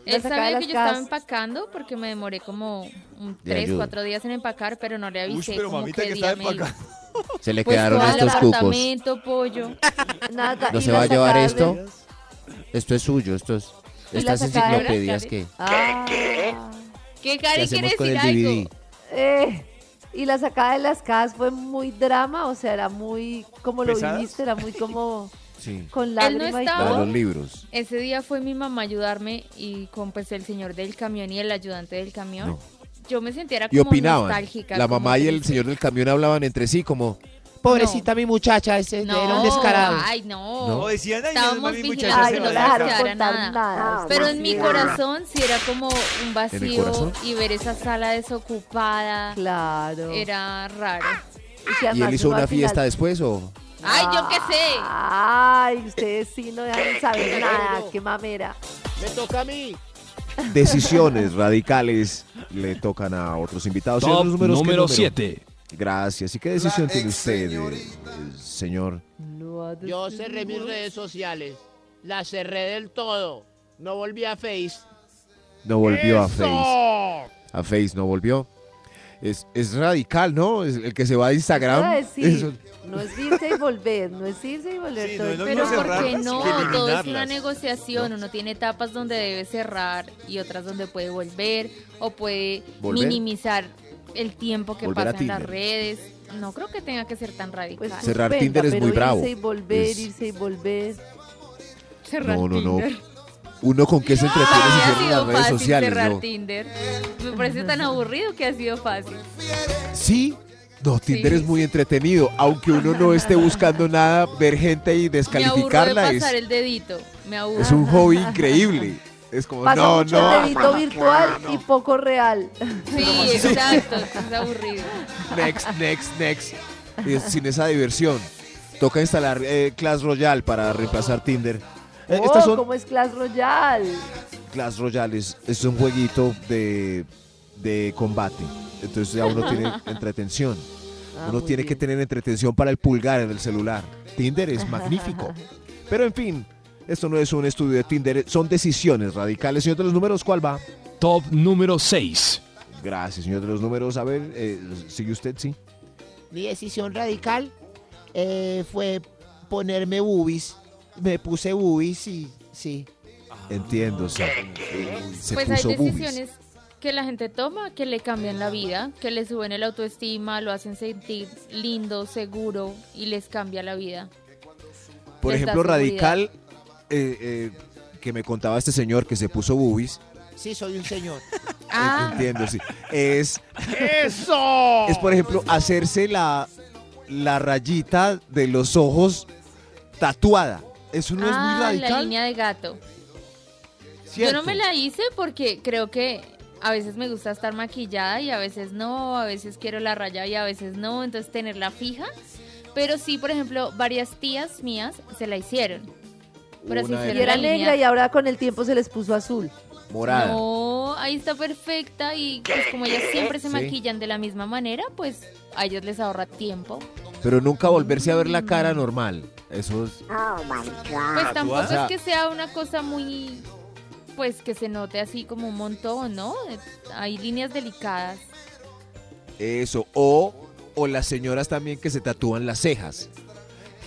Él sacada de sabía las que yo estaba empacando porque me demoré como un Le 3, ayudo. 4 días en empacar, pero no le Uy, avisé pero como mamita qué que día está me iba. empacando. <laughs> Se le Pues quedaron todo el estos cucos. apartamento, pollo. Nata, No ¿y se la va a llevar esto. de- Esto es suyo, esto es... ¿Y la Estas sacada de las enciclopedias que... Ah. ¿Qué ¿Qué Cari quiere decir el DVD? algo? Eh, y la sacada de las cajas fue muy drama, o sea, era muy, como lo ¿Pesadas? viviste, era muy como <laughs> Sí, con Él no lágrimas y estaba. la de todo. los libros. Ese día fue mi mamá a ayudarme y con pues el señor del camión y el ayudante del camión. No. Yo me sentía era Y como opinaban. nostálgica. La como mamá y el señor del camión hablaban entre sí como... Pobrecita mi muchacha, ese era No, un descarado. ay, no. No, decían, ay, Estábamos mi muchacha Ay, se no dejaron nada. nada. Pero en mi corazón sí era como un vacío y ver esa sala desocupada Claro. era raro. Y, que ¿Y además él hizo una final- fiesta después o...? Ay, yo qué sé. Ay, ustedes sí no dejan saber nada. Qué mamera. Me toca a mí. Decisiones radicales le tocan a otros invitados. Top los números, ¿qué número número? 7. Gracias. ¿Y qué decisión tiene usted, eh, señor? Yo cerré mis redes sociales. Las cerré del todo. No volví a Face. No volvió a. Face. A Face no volvió. Es, es radical, ¿no? Es el que se va a Instagram. Eso- no es irse y volver, no es irse y volver Sí, todo no Pero mismo ¿por qué cerrarlas no? Todo es una negociación. Uno tiene etapas donde debe cerrar y otras donde puede volver o puede ¿Volver? minimizar el tiempo que pasa en las redes. No creo que tenga que ser tan Pues radical. Cerrar suspenda, Tinder es pero muy bravo. Irse y volver, Es- irse y volver. cerrar No, no, no. Tinder. Uno con qué se <laughs> entretiene si sido las redes fácil sociales, cerrar ¿no? Tinder. Me parece tan aburrido que ha sido fácil. Sí. No, Tinder Sí. es muy entretenido. Aunque uno no esté buscando nada, ver gente y Me aburro de descalificarla es, pasar el dedito. Me aburro. es un hobby <laughs> increíble. Es como, Pasa no, mucho no, dedito virtual y poco real. Sí, exacto. Es aburrido. next, next, next. Y es- sin esa diversión. Toca instalar eh, Clash Royale para reemplazar Tinder. Eh, Oh, estas son ¿Cómo es Clash Royale? Clash Royale, es, es un jueguito de, de combate. Entonces ya uno tiene <laughs> entretención. Ah, Uno tiene que tener entretención para el pulgar en el celular. Tinder es magnífico. <laughs> Pero en fin, esto no es un estudio de Tinder, son decisiones radicales. Señor de los números, ¿cuál va? Top número 6. Gracias, señor de los números. A ver, eh, sigue usted, sí. Mi decisión radical eh, fue ponerme boobies. Me puse boobies y sí. Entiendo, sí. Se pues hay boobies. decisiones que la gente toma que le cambian la vida, que le suben el autoestima, lo hacen sentir lindo, seguro y les cambia la vida. Por les ejemplo, radical, eh, que me contaba este señor que se puso boobies. Sí, soy un señor. Ah, <laughs> Entiendo, sí. Es, ¡Eso! es, por ejemplo, hacerse la, la rayita de los ojos tatuada. Eso no es ah, muy la radical. línea de gato. Yo no me la hice porque creo que a veces me gusta estar maquillada y a veces no, a veces quiero la raya y a veces no, entonces tenerla fija. Pero sí, por ejemplo, varias tías mías se la hicieron. Pero se Una hicieron Y era negra y ahora con el tiempo se les puso azul. morada. No, ahí está perfecta y pues como ellas siempre se Sí. maquillan de la misma manera, pues a ellas les ahorra tiempo. Pero nunca volverse a ver la cara normal. Eso es. Pues tampoco O sea- es que sea una cosa muy, pues que se note así como un montón, ¿no? Hay líneas delicadas. Eso. O, o las señoras también que se tatúan las cejas.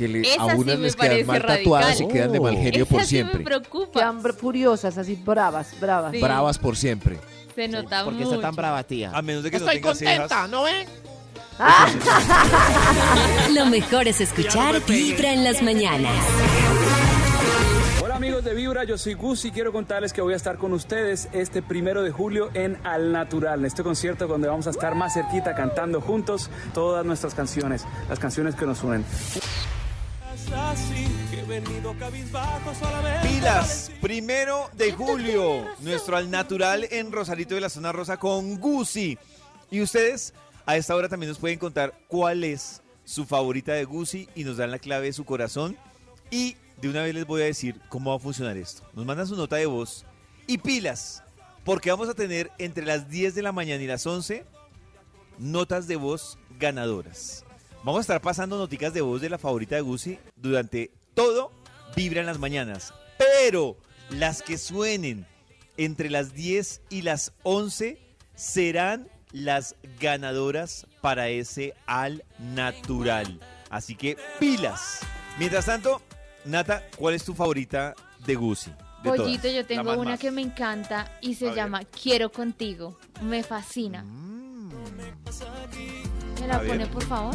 Que le, a Esa unas me les quedan mal tatuadas y quedan de mal genio Esa por sí me siempre. preocupa. Quedan furiosas, así bravas, bravas. Sí. Bravas por siempre. Se nota ¿Por qué mucho. está tan brava, tía? A menos de que no Estoy contenta, cejas. ¿no ven? <laughs> Lo mejor es escuchar Vibra en las mañanas. Hola amigos de Vibra, yo soy Gus y quiero contarles que voy a estar con ustedes este primero de julio en Al Natural, en este concierto donde vamos a estar más cerquita cantando juntos todas nuestras canciones, las canciones que nos unen. Pilas, primero de julio, nuestro al natural en Rosarito de la Zona Rosa con Gucci. Y ustedes a esta hora también nos pueden contar cuál es su favorita de Gucci y nos dan la clave de su corazón. Y de una vez les voy a decir cómo va a funcionar esto. Nos mandan su nota de voz y pilas, porque vamos a tener entre las 10 de la mañana y las 11 notas de voz ganadoras. Vamos a estar pasando noticas de voz de la favorita de Gucci durante todo Vibra en las mañanas. Pero las que suenen entre las 10 y las 11 serán las ganadoras para ese al natural. Así que pilas. Mientras tanto, Nata, ¿cuál es tu favorita de Gucci? De Pollito, todas. yo tengo más una más. que me encanta y A se ver. llama Quiero contigo. Me fascina. Mm, ¿Me la A ver. pone, por favor?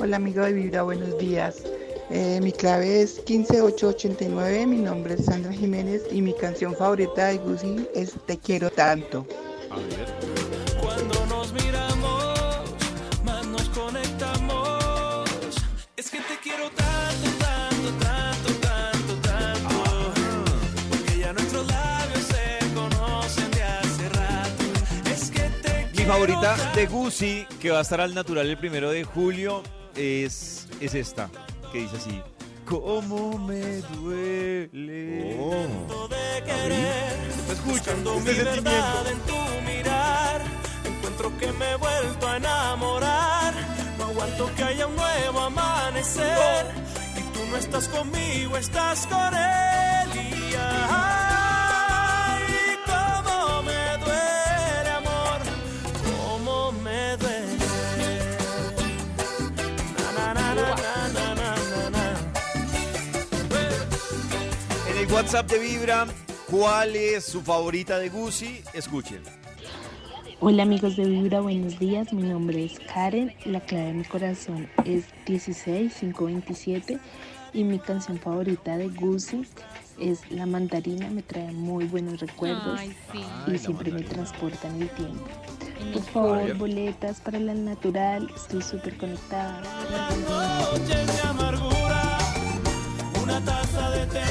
Hola amigo de Vibra, buenos días. Eh, mi clave es 15889, mi nombre es Sandra Jiménez y mi canción favorita de Gucci es Te quiero tanto. Favorita de Gucci, que va a estar al natural el primero de julio, es, es esta, que dice así. ¿Cómo me duele? Oh. de querer. Escucha, Buscando este mi sentimiento. verdad en tu mirar. Encuentro que me he vuelto a enamorar. No aguanto que haya un nuevo amanecer. Y tú no estás conmigo, estás con él. Y ay, el WhatsApp de Vibra, ¿cuál es su favorita de Gucci? Escuchen. Hola amigos de Vibra, buenos días. Mi nombre es Karen. La clave de mi corazón es 16527 y mi canción favorita de Gucci es La Mandarina. Me trae muy buenos recuerdos Ay, sí. y siempre me transporta en el tiempo. Por favor, boletas para la natural. Estoy súper conectada. noches de amargura, una taza de té,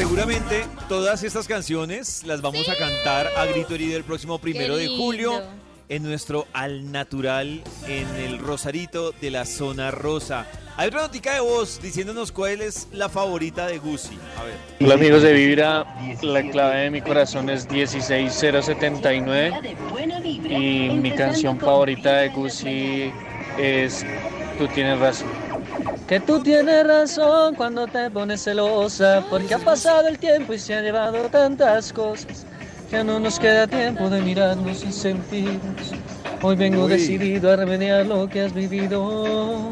Seguramente todas estas canciones las vamos a cantar a grito herido el próximo primero de julio en nuestro Al Natural en el Rosarito de la Zona Rosa. Hay otra notica de voz diciéndonos cuál es la favorita de Gucci. A ver. Hola amigos de Vibra, la clave de mi corazón es 16079 y mi canción favorita de Gucci es Tú tienes razón. Que tú tienes razón cuando te pones celosa, porque ha pasado el tiempo y se han llevado tantas cosas. Ya no nos queda tiempo de mirarnos y sentirnos. Hoy vengo Uy. decidido a remediar lo que has vivido.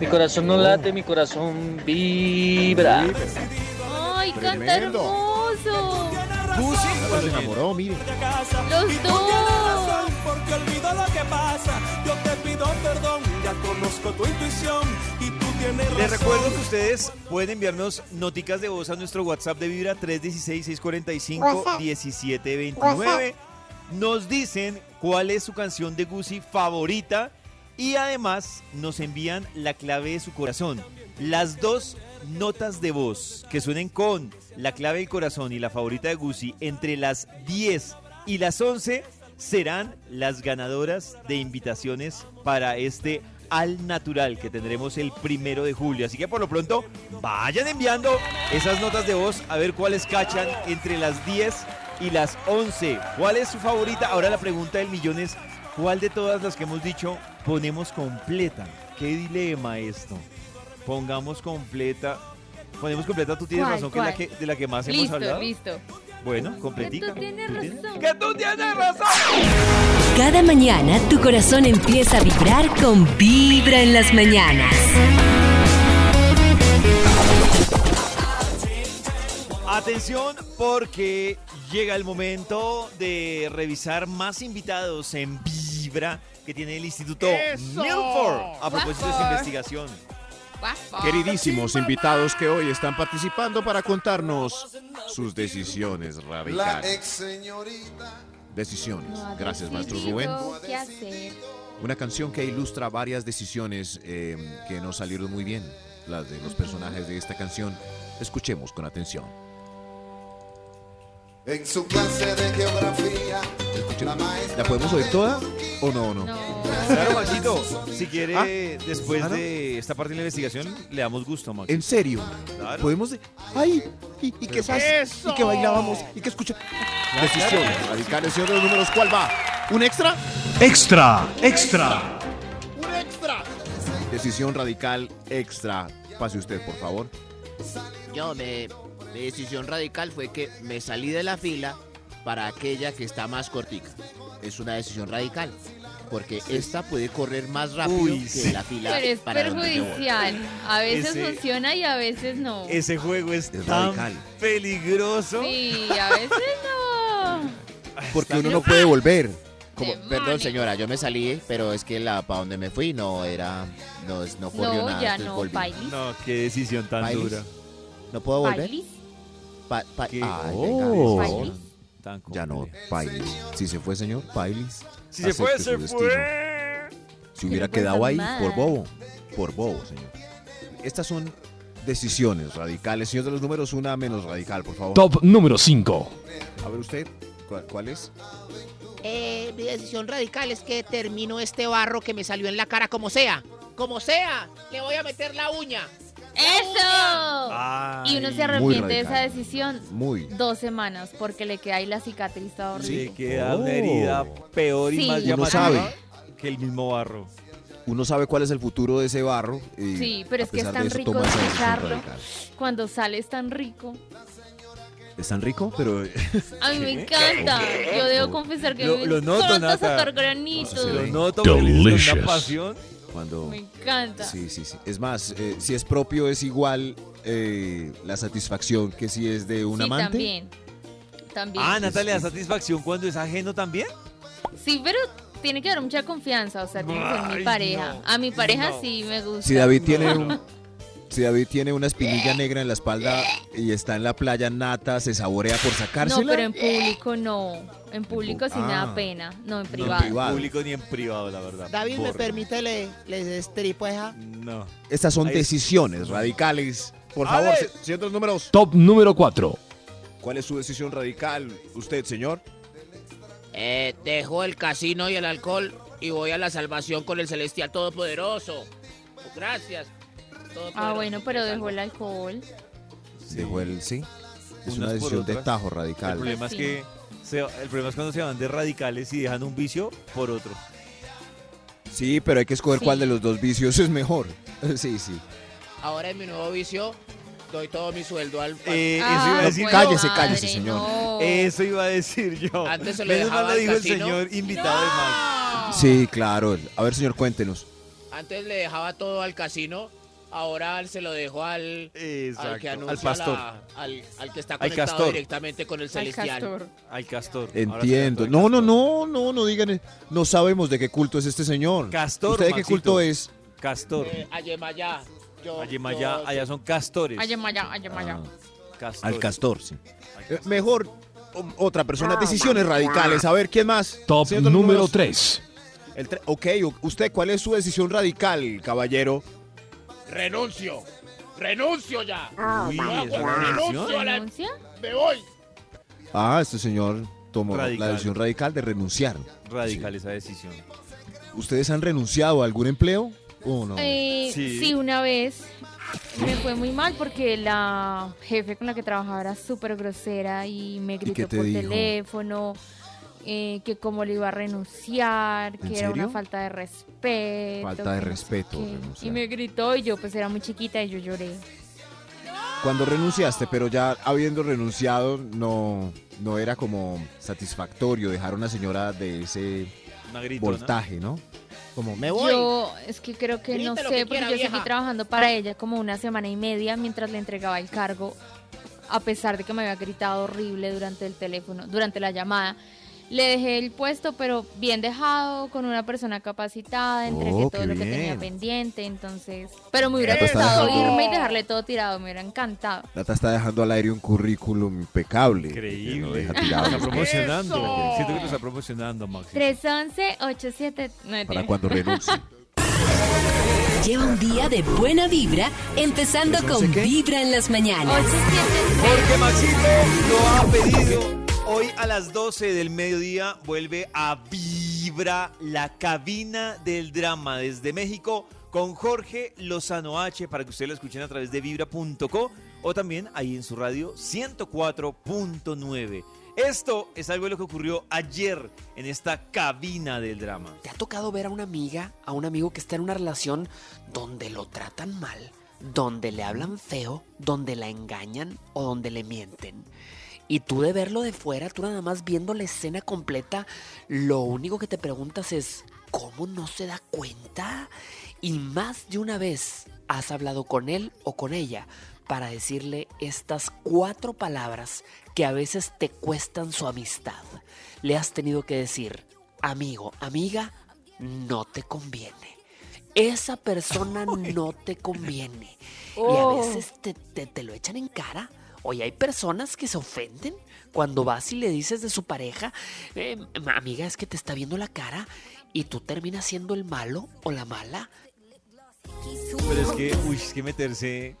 Mi corazón no late, mi corazón vibra. Ay, canta hermoso. Se enamoró, mire. Los dos. Porque olvido lo que pasa. Yo te pido perdón, ya conozco tu intuición y tú tienes razón. Les recuerdo que ustedes pueden enviarnos noticas de voz a nuestro WhatsApp de Vibra 316-645-1729. Nos dicen cuál es su canción de Gucci favorita y además nos envían la clave de su corazón. Las dos notas de voz que suenen con la clave del corazón y la favorita de Gucci entre las 10 y las 11 serán las ganadoras de invitaciones para este al natural que tendremos el primero de julio. Así que por lo pronto vayan enviando esas notas de voz a ver cuáles cachan entre las 10 y las 11. ¿Cuál es su favorita? Ahora la pregunta del millón es, ¿cuál de todas las que hemos dicho ponemos completa? ¿Qué dilema esto? Pongamos completa. Ponemos completa, tú tienes ¿Cuál, razón, que es la que, de la que más hemos Listo, hablado. listo. Bueno, completica. tú tienes razón. ¡Que tú tienes razón! Cada mañana tu corazón empieza a vibrar con Vibra en las mañanas. Atención porque llega el momento de revisar más invitados en Vibra que tiene el Instituto Milford a propósito de su investigación. Queridísimos invitados que hoy están participando para contarnos sus decisiones La radicales. ex señorita. Decisiones. Gracias, maestro Rubén. Una canción que ilustra varias decisiones eh, que no salieron muy bien, las de los personajes de esta canción. Escuchemos con atención. En su clase de geografía. La maestra ¿La podemos oír toda o no? o no? No. Claro, Maxito, si quiere, Ah. después Ah, ¿no? de esta parte de la investigación, le damos gusto, Maxito. ¿En serio? Claro. ¿Podemos? de- ¡Ay! ¿Y, y qué sabes? ¿Y qué bailábamos? ¿Y qué escucha? Decisiones radicales, señor de los números. ¿Cuál va? ¿Un extra? Extra, extra. ¡Un extra! Decisión radical extra. Pase usted, por favor. Yo, me, mi decisión radical fue que me salí de la fila para aquella que está más cortica. Es una decisión radical. Porque esta puede correr más rápido Uy, que sí. la fila Pero es para perjudicial. A veces Ese- funciona y a veces no. Ese juego es, Es tan radical. peligroso. Sí, a veces no. <laughs> Porque uno no puede volver. Como, perdón, señora, yo me salí, pero es que la para donde me fui no era. No, no corrió No, nada. ya no. No, qué decisión tan ¿Bailis? dura. ¿No puedo volver? Bailis. Pa- pa- ¿Qué? Ay, Oh. venga. Tan Ya no, bailes. Si se fue, señor, bailes. Si se fue, se destino. fue. Si hubiera quedado ahí, mal. por bobo. Por bobo, señor. Estas son decisiones radicales. Señor de los números, una menos radical, por favor. Top número 5. A ver usted, ¿cuál, cuál es? Eh, mi decisión radical es que termino este barro que me salió en la cara como sea. Como sea, le voy a meter la uña. ¡Eso! Y uno se arrepiente de esa decisión Muy. dos semanas porque le queda ahí la cicatriz toda horrible. Le queda una Oh. herida peor y Sí. más Uno llamativa sabe. que el mismo barro. Uno sabe cuál es el futuro de ese barro. Y Sí, pero es que es tan eso, rico. Cuando sale es tan rico. Es tan rico, pero A mí me encanta. Yo debo confesar que Lo- me lo noto, sacar granitos. Sí. Lo noto una pasión. Cuando... Me encanta. Sí, sí, sí. Es más, eh, si es propio es igual eh, la satisfacción que si es de un sí, amante. también. También. Ah, Natalia, ¿da satisfacción cuando es ajeno también? Sí, pero tiene que haber mucha confianza. O sea, tiene que ser mi pareja. no, A mi pareja no. sí me gusta. Si David tiene un, <laughs> si David tiene una espinilla negra en la espalda y está en la playa nata, se saborea por No, sacársela. pero en público no. En público sí me Ah. da pena. No, en No privado. en privado. público ni en privado, la verdad. David, ¿me permite le, les estripo esa? No. Estas son Ahí- decisiones radicales. Por A favor, ver. se- señor de los números, Top número 4. ¿cuál es su decisión radical? Usted, señor. Eh, dejo el casino y el alcohol y voy a la salvación con el celestial todopoderoso. Gracias. Ah, bueno, pero dejó el alcohol. Dejó el sí. Es Unas una decisión de tajo El radical. problema es que se- el problema es cuando se van de radicales y dejan un vicio por otro. Sí, pero hay que escoger Sí. cuál de los dos vicios es mejor. <laughs> Sí, sí. Ahora en mi nuevo vicio doy todo mi sueldo al... Eh, eso Ah, iba a decir. bueno, cállese, madre, cállese, señor. no. Eso iba a decir yo. Antes se lo Menos mal dejaba lo al dijo el casino. señor invitado de Max. Sí, claro. A ver, señor, cuéntenos. Antes le dejaba todo al casino, ahora se lo dejo al... Al que anuncia Al pastor. la- al, al que está conectado castor. directamente con el Al celestial. castor. Al castor. Entiendo. No, no, castor. no, no, no digan. No sabemos de qué culto es este señor. Castor, ¿Usted de qué culto es? Castor. Eh, Ayemayá. Yo- Ayemayá, yo- allá son castores. Ayamaya, ayamaya. Castores. Al castor, sí. Al Eh, castor. mejor o- otra persona. Decisiones radicales. A ver, ¿quién más? Top número números. 3. El tre- ok, ¿usted cuál es su decisión radical, caballero? Renuncio. Renuncio ya. Uy, No, esa pues, decisión. renuncio a la- ¿Renuncia? Me voy. Ah, este señor tomó Radical. la decisión radical de renunciar. Radical esa decisión. ¿Ustedes han renunciado a algún empleo o no? Eh, Sí. sí. una vez me fue muy mal porque la jefe con la que trabajaba era súper grosera y me gritó te por dijo? teléfono, eh, que cómo le iba a renunciar, que ¿En era una falta de respeto. Falta de no respeto. Y me gritó y yo pues era muy chiquita y yo lloré. Cuando renunciaste, pero ya habiendo renunciado, no, no era como satisfactorio dejar a una señora de ese voltaje, ¿no? Como me voy. Yo es que creo que no Grite lo sé, que porque quiera, yo vieja. seguí trabajando para ella como una semana y media mientras le entregaba el cargo, a pesar de que me había gritado horrible durante el teléfono, durante la llamada. Le dejé el puesto, pero bien dejado, con una persona capacitada, entregué Oh, todo lo que tenía pendiente, entonces... Pero me hubiera gustado irme y dejarle todo tirado, me hubiera encantado. Nata está dejando al aire un currículum impecable. Increíble. No deja Lo tirado está <laughs> promocionando. ¡Eso! Siento que lo está promocionando, Max. 311-87... No, para cuando renuncie. <laughs> Lleva un día de buena vibra, empezando ¿Eso no con qué? Vibra en las mañanas. 87... Porque Maxito lo ha pedido. Hoy a las 12 del mediodía vuelve a Vibra la cabina del drama desde México con Jorge Lozano H para que ustedes lo escuchen a través de vibra.co o también ahí en su radio 104.9. Esto es algo de lo que ocurrió ayer en esta cabina del drama. ¿Te ha tocado ver a una amiga, a un amigo que está en una relación donde lo tratan mal, donde le hablan feo, donde la engañan o donde le mienten? Y tú de verlo de fuera, tú nada más viendo la escena completa, lo único que te preguntas es, ¿cómo no se da cuenta? Y más de una vez has hablado con él o con ella para decirle estas cuatro palabras que a veces te cuestan su amistad. Le has tenido que decir, amigo, amiga, no te conviene. Esa persona <laughs> no te conviene. Y a Oh. veces te, te- te lo echan en cara. Oye, hay personas que se ofenden cuando vas y le dices de su pareja, "Eh, amiga, es que te está viendo la cara y tú terminas siendo el malo o la mala. Pero es que, uy, es que meterse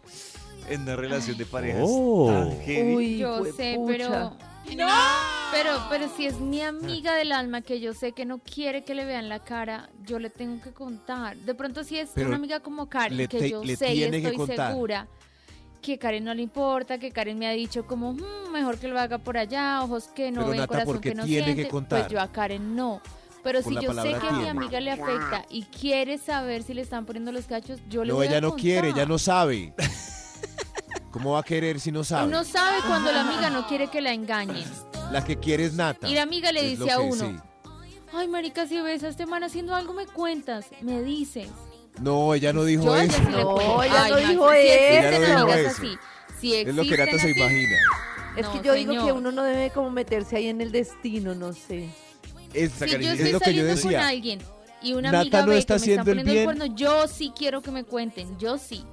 en una relación de parejas Oh. tan heavy. Uy, Yo sé, pero. Pero, pero si es mi amiga del alma que yo sé que no quiere que le vean la cara, yo le tengo que contar. De pronto si es Pero una amiga como Karen, que yo sé y estoy contar. segura que Karen no le importa, que Karen me ha dicho como, "Mm, mejor que lo haga por allá, ojos que no ven, corazón ¿por qué que no tiene que siente. contar? Pues yo a Karen no. Pero Por si yo sé que a mi amiga le afecta y quiere saber si le están poniendo los cachos, yo le No, voy a ella no quiere, ella no sabe. <laughs> ¿Cómo va a querer si no sabe? Uno sabe cuando la amiga no quiere que la engañen. La que quiere es Nata. Y la amiga le dice a uno, sí. Ay, marica, si ves a este man haciendo algo, me cuentas, me dices. No, ella no dijo Yo a ella eso. sí No, ella Ay, no dijo eso. existen Ella no dijo amigas eso. así. Sí Es lo que Nata se imagina. Es No, que yo digo que uno no debe como meterse ahí en el destino, no sé. Es, Si yo es estoy lo que yo saliendo con decía. alguien y una Nata amiga no ve está que me haciendo el poniendo el bien. cuerno, yo sí quiero que me cuenten, yo sí.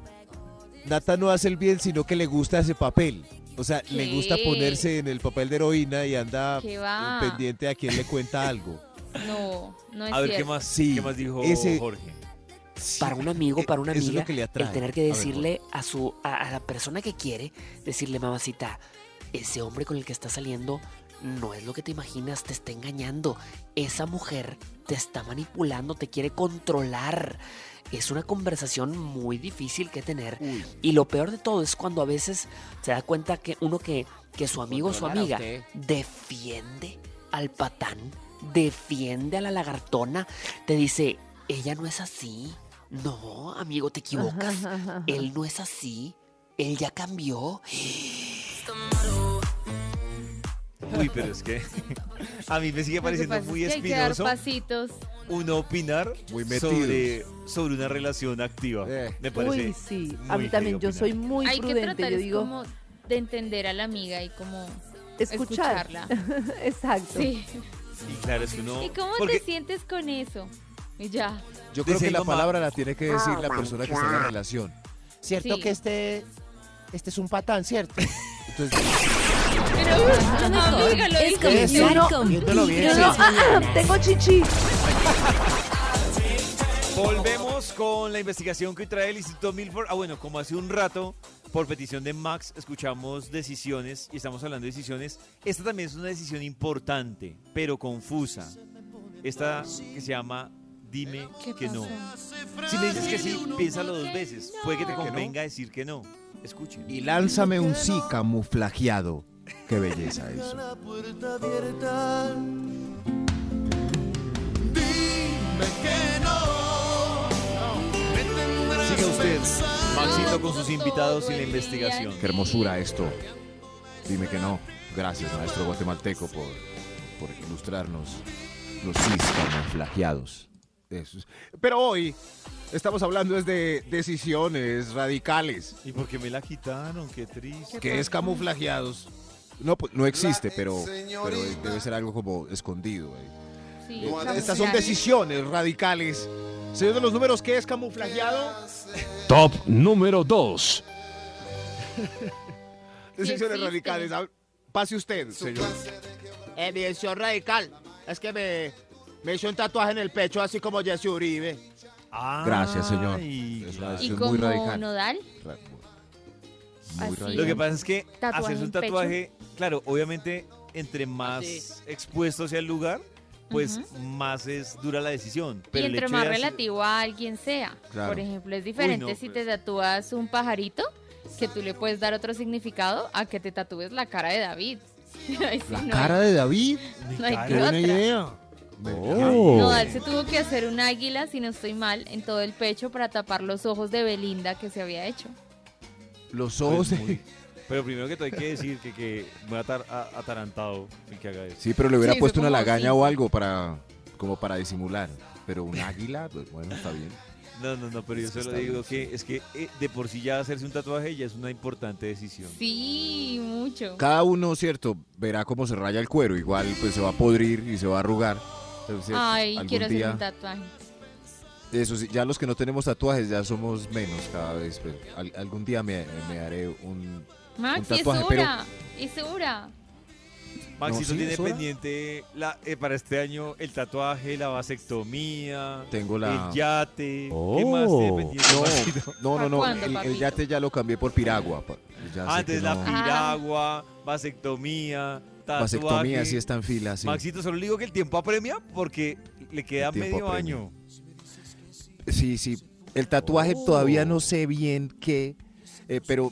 Nata no hace el bien, sino que le gusta ese papel. O sea, le gusta ponerse en el papel de heroína y anda pendiente a quien le cuenta algo. No, no es A ver, ¿qué más, Sí, ¿qué más dijo ese- Jorge? Para un amigo, para una amiga, el tener que A ver, decirle a su a, a la persona que quiere, decirle, mamacita, ese hombre con el que estás saliendo no es lo que te imaginas, te está engañando. Esa mujer te está manipulando, te quiere controlar. Es una conversación muy difícil que tener. Uy. Y lo peor de todo es cuando a veces se da cuenta que uno que, que su amigo o su amiga defiende al patán, defiende a la lagartona, te dice, ella no es así. No, amigo, te equivocas. Él no es así. Él ya cambió. Uy, pero es que a mí me sigue pareciendo pasa muy es que hay que dar espinoso pasitos. uno opinar Muy metidos. sobre, sobre una relación activa. Eh. Me parece Uy, sí. A muy mí también, yo soy opinar. muy hay que prudente. tratar Yo es digo, como de entender a la amiga y como escuchar. escucharla. <laughs> Exacto. Sí. Y claro, es que uno... ¿Y cómo porque te sientes con eso? Y ya. Yo creo Dice que la mamá. palabra la tiene que decir la persona que está en la relación. Cierto Sí. que este, este es un patán, ¿cierto? Entonces, Pero, amiga, lo es dijo. viéndolo bien, no, Sí. ¡ah! tengo chichi. Volvemos con la investigación que trae el Instituto Milford. Ah, bueno, como hace un rato, por petición de Max, escuchamos decisiones y estamos hablando de decisiones. Esta también es una decisión importante, pero confusa. Esta que se llama Dime ¿Qué que no. Si me dices que sí, piénsalo dos veces. Puede que te convenga decir que no. Escuchen. y lánzame un sí camuflajeado. Qué belleza eso. Siga usted, Maxito, con sus invitados y la investigación. Qué hermosura esto. Dime que no. Gracias, maestro guatemalteco, por, por ilustrarnos los sís camuflajeados. Eso es- Pero hoy estamos hablando es de decisiones radicales. ¿Y por qué me la quitaron? Qué triste. ¿Qué es camuflajeados? No, pues, no existe, pero, pero debe ser algo como escondido. eh. Sí, Eh. Estas son decisiones radicales. Señor de los números, ¿qué es camuflajeado? Top número 2. <laughs> Decisiones existe. radicales. Pase usted, señor. Eh, mi decisión radical es que me, me hizo un tatuaje en el pecho así como Jesse Uribe. Gracias, señor. Ay, Es una claro. ¿Y decisión como muy radical. nodal? Ra- Así. Muy radical. Lo que pasa es que Tatuaje hacerse un en pecho. tatuaje, claro, obviamente, entre más Así. expuesto sea el lugar, pues Ujú. más es dura la decisión. Y el entre hecho más de hacer- relativo a alguien sea. Claro. Por ejemplo, es diferente no, si pues. te tatúas un pajarito, que tú le puedes dar otro significado, a que te tatúes la cara de David. <laughs> Ahí sí La no cara hay- de David. no hay Qué de buena otra. idea. Oh. Nodal se tuvo que hacer un águila, si no estoy mal, en todo el pecho para tapar los ojos de Belinda que se había hecho. Los pues, ojos. muy- <laughs> Pero primero que todo hay que decir que, que me ha atar- atarantado el que haga eso. Sí, pero le hubiera Sí, puesto una lagaña o algo para como para disimular. Pero un águila, pues bueno, está bien. No, no, no, pero yo solo digo que es que eh, de por sí ya hacerse un tatuaje ya es una importante decisión. Sí, mucho. Cada uno, cierto, verá cómo se raya el cuero. Igual pues se va a podrir y se va a arrugar. Entonces, Ay, quiero hacer día- un tatuaje. Eso sí, ya los que no tenemos tatuajes ya somos menos cada vez. pero al- algún día me, me haré un, un Maxi, es tatuaje, pero hora. Es hora. Maxito sí, tiene es hora. pendiente la, eh, para este año el tatuaje, la vasectomía, tengo la... el yate. ¿Qué más tiene Oh. pendiente? No, no, ¿Para no, cuándo, el, el yate ya lo cambié por piragua. pa- Antes que la no- piragua, vasectomía, vasectomía sí está en fila, sí. Maxito, solo le digo que el tiempo apremia porque le queda medio apremia. año. Sí, sí. El tatuaje Oh. todavía no sé bien qué, eh, pero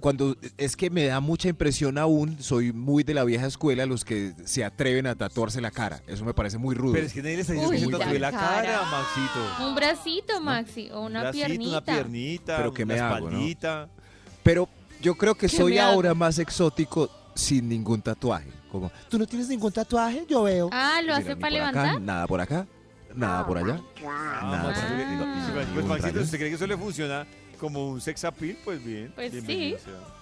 cuando es que me da mucha impresión aún, soy muy de la vieja escuela los que se atreven a tatuarse la cara. Eso me parece muy rudo. Pero es que nadie le está diciendo Uy, que se la tatúe la cara. Maxito. Un bracito, Maxi, o una Bracito, piernita. una piernita, Pero ¿qué una me hago, no? Pero yo creo que ¿Qué soy ahora más exótico sin ningún tatuaje. Como, ¿tú no tienes ningún tatuaje? Yo veo. Ah, ¿lo hace para acá, levantar? nada por acá, nada por allá. Nada, por pues, Maxito. ¿usted cree que eso le funciona como un sex appeal? Pues bien. Pues sí.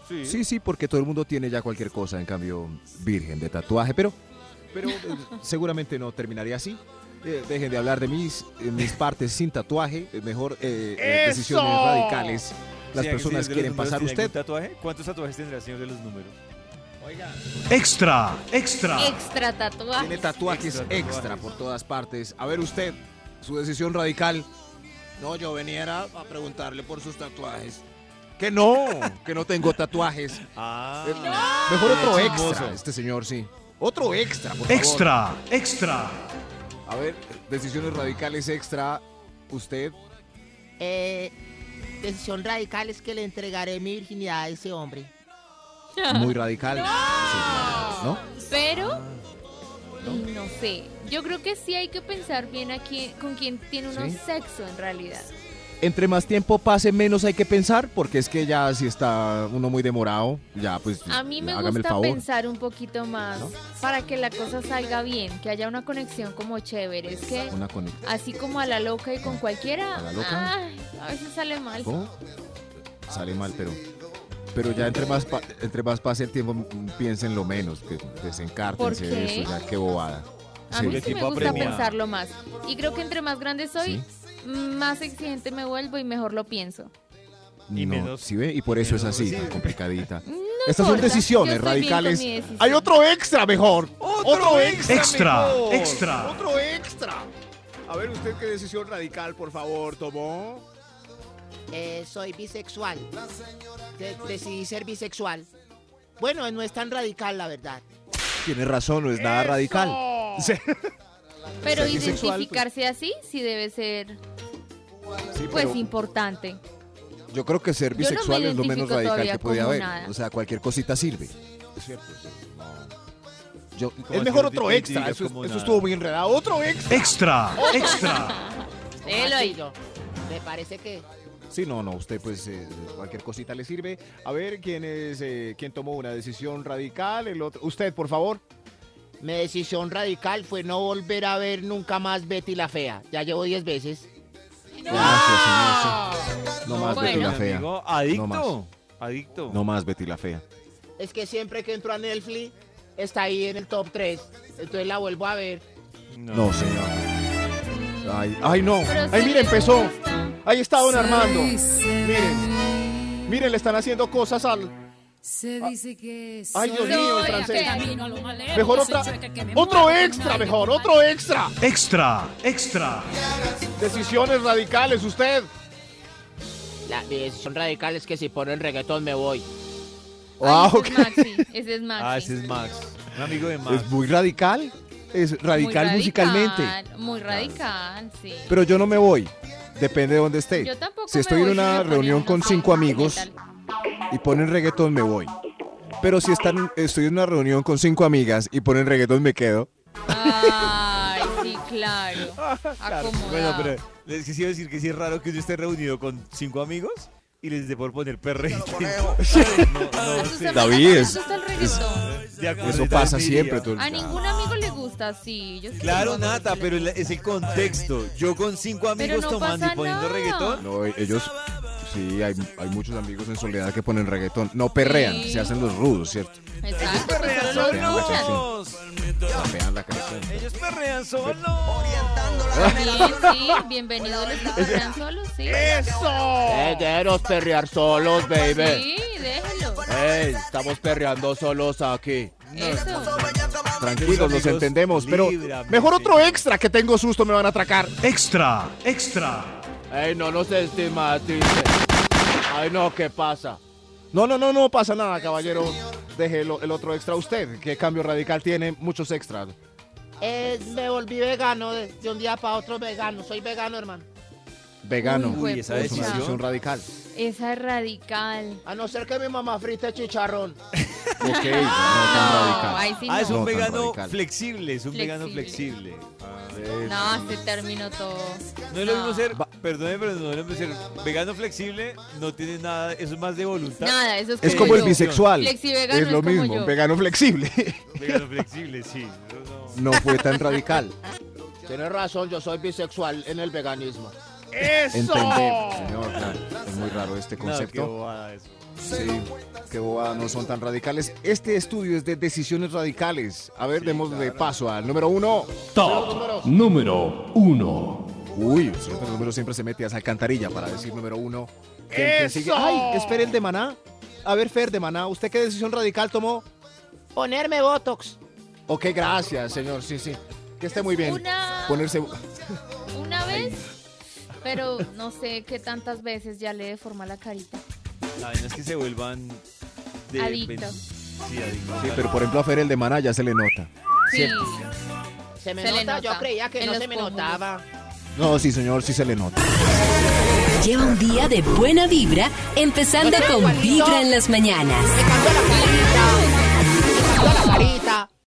Sí. Sí, sí, porque todo el mundo tiene ya cualquier cosa, en cambio, virgen de tatuaje, pero, pero eh, <laughs> seguramente no terminaría así. Eh, dejen de hablar de mis, eh, mis partes sin tatuaje, mejor eh, decisiones radicales. Las ¿Será que el personas quieren pasar usted. tatuaje? ¿Cuántos tatuajes tendrá el señor de los números? Extra, extra. Extra tatuaje. Tiene tatuajes Extra extra, tatuajes. por todas partes. A ver usted, su decisión radical. No, yo veniera a preguntarle por sus tatuajes. Que no, que no tengo tatuajes. <laughs> Ah, Eh, Mejor otro extra, este señor, sí. Otro extra, por favor. Extra, extra. A ver, decisiones radicales extra. Usted, Eh, decisión radical es que le entregaré mi virginidad a ese hombre. Muy radical. <laughs> Sí, ¿No? Pero, no sé. Yo creo que sí hay que pensar bien a quién, con quién tiene uno Sí. sexo en realidad. Entre más tiempo pase, menos hay que pensar, porque es que ya si está uno muy demorado, ya pues A mí me gusta pensar un poquito más para que la cosa salga bien, que haya una conexión como chévere. Es que Una así como a la loca y con cualquiera, ¿A la loca? ay, a veces sale mal. ¿Cómo? Sale mal, pero pero ya entre más pa- entre más pase el tiempo, piensen lo menos, que desencártense ¿Por de eso, ya qué bobada. A Sí. mí El sí me gusta pensarlo más. Y creo que entre más grande soy, Sí. más exigente me vuelvo y mejor lo pienso. Y no, menos- ¿sí ve? Y por eso es así, tan complicadita. <laughs> No Estas son importa, decisiones bien con radicales. decisión. Hay otro extra mejor. Otro, extra. Extra, mejor. extra. Otro extra. A ver usted qué decisión radical, por favor, tomó. Eh, soy bisexual. De- decidí ser bisexual. Bueno, no es tan radical, la verdad. Tiene razón, no es nada radical. <laughs> Sí. Pero ser bisexual, identificarse así sí debe ser Sí, pues importante. yo creo que ser Yo no me bisexual es lo menos radical que como haber. nada. O sea, cualquier cosita sirve. Es cierto. sí, no. Yo- ¿Cómo es así mejor otro extra. Eso, es- estuvo muy enredado. Otro extra. Extra, extra. <laughs> Déjelo ahí. Yo, me parece que Sí, no, no, usted pues eh, cualquier cosita le sirve. A ver, ¿quién es, eh, quién tomó una decisión radical? El otro, usted, por favor. mi decisión radical fue no volver a ver nunca más Betty la Fea. Ya llevo 10 veces. Gracias, señor. sí. No más Bueno. Betty la fea. amigo, No adicto. más. adicto. No más Betty la fea. Es que siempre que entro a Netflix está ahí en el top 3. Entonces la vuelvo a ver. No, señor. Ay, ay no. Pero Ay, sí mire, me empezó. gusta. Ahí está don Armando. Miren. Miren, le están haciendo cosas al. Se dice que Ay, Dios mío, el francés. Mejor otra. Otro extra, mejor, otro extra. Extra, extra. Decisiones radicales, usted. La, decisión radical es que si ponen reggaetón me voy. Ah, Ay, ok. ese es Maxi, ese es <laughs> Maxi. Ah, ese es Max. Un amigo de Max. Es muy radical. Es radical Muy musicalmente. Muy radical, sí. Pero yo no me voy. Depende de dónde esté. Yo tampoco Si me estoy en voy, una reunión con cinco amigos y ponen reggaetón, me voy. Pero si están, estoy en una reunión con cinco amigas y ponen reggaetón, me quedo. Ay, sí, claro. <laughs> Acomodado. Bueno, pero les quisiera decir que sí es raro que usted esté reunido con cinco amigos y les dé por poner perreo. <laughs> no, no sé. David, ¿A es- quién le gusta el reggaetón? De acuerdo, Eso pasa siempre. A ningún amigo le gusta. Yo sí Claro, Nata, pero es el contexto. Yo con cinco amigos no tomando y poniendo nada. reggaetón. No, ellos, sí, hay, hay muchos amigos en soledad que ponen reggaetón. No perrean, Sí. se hacen los rudos, ¿cierto? Exacto, pues solo Quedan lo la canción. La. Ellos perrean solo. Bien, sí, bienvenidos los que perrean solos, sí. Eh, déjenos perrear solos, baby. Sí, déjelo. Ey, estamos perreando solos aquí. Eso. Tranquilos, los amigos, entendemos, pero líbrame. mejor otro extra que tengo susto, me van a atracar. Extra, extra. Ey, no nos estigmatice. Ay, no, ¿qué pasa? No, no, no, no pasa nada, caballero. Deje el otro extra a usted. ¿Qué cambio radical tiene? Muchos extras. Eh, me volví vegano de, de un día para otro vegano. Soy vegano, hermano. Vegano. Uy, esa es una decisión radical. Esa es radical. A no ser que mi mamá frite chicharrón. <laughs> Ok, no tan radical. sí Ah, es un No vegano flexible, es un vegano Flexible. flexible. No, se terminó todo. No es lo mismo ser, perdone, pero no es lo mismo ser vegano flexible, no tiene nada, eso es más de voluntad. Nada, eso es, Es como como el bisexual. Flexivegano Es lo es como mismo, yo. vegano flexible. <laughs> Vegano flexible, sí. No fue tan radical. Tienes razón, yo soy bisexual en el veganismo. Entendemos, señor. claro. Es muy raro este No, qué concepto. bobada eso. Sí, qué bobada, no son tan radicales. Este estudio es de decisiones radicales. A ver, demos de paso al número uno. Top número uno. Uy, el número siempre se mete a esa alcantarilla para decir número uno. ¿Quién- quién sigue? Ay, espere el de Maná. A ver, Fer de Maná, ¿usted qué decisión radical tomó? Ponerme Botox. Ok, gracias, señor. Sí, sí. Que esté muy bien. Una, Ponerse. una <laughs> vez, pero no sé qué tantas veces ya le deforma la carita. La vaina es que se vuelvan de Adictos. Sí, adictos. Sí, pero por ejemplo a Fer el de Maná ya se le nota. Sí. Se me Se le nota, yo nota. creía que En no se me pómulos. notaba. No, sí, señor, sí se le nota. Lleva un día de buena vibra, empezando con igualito. Vibra en las mañanas. Me la carita. Me la carita.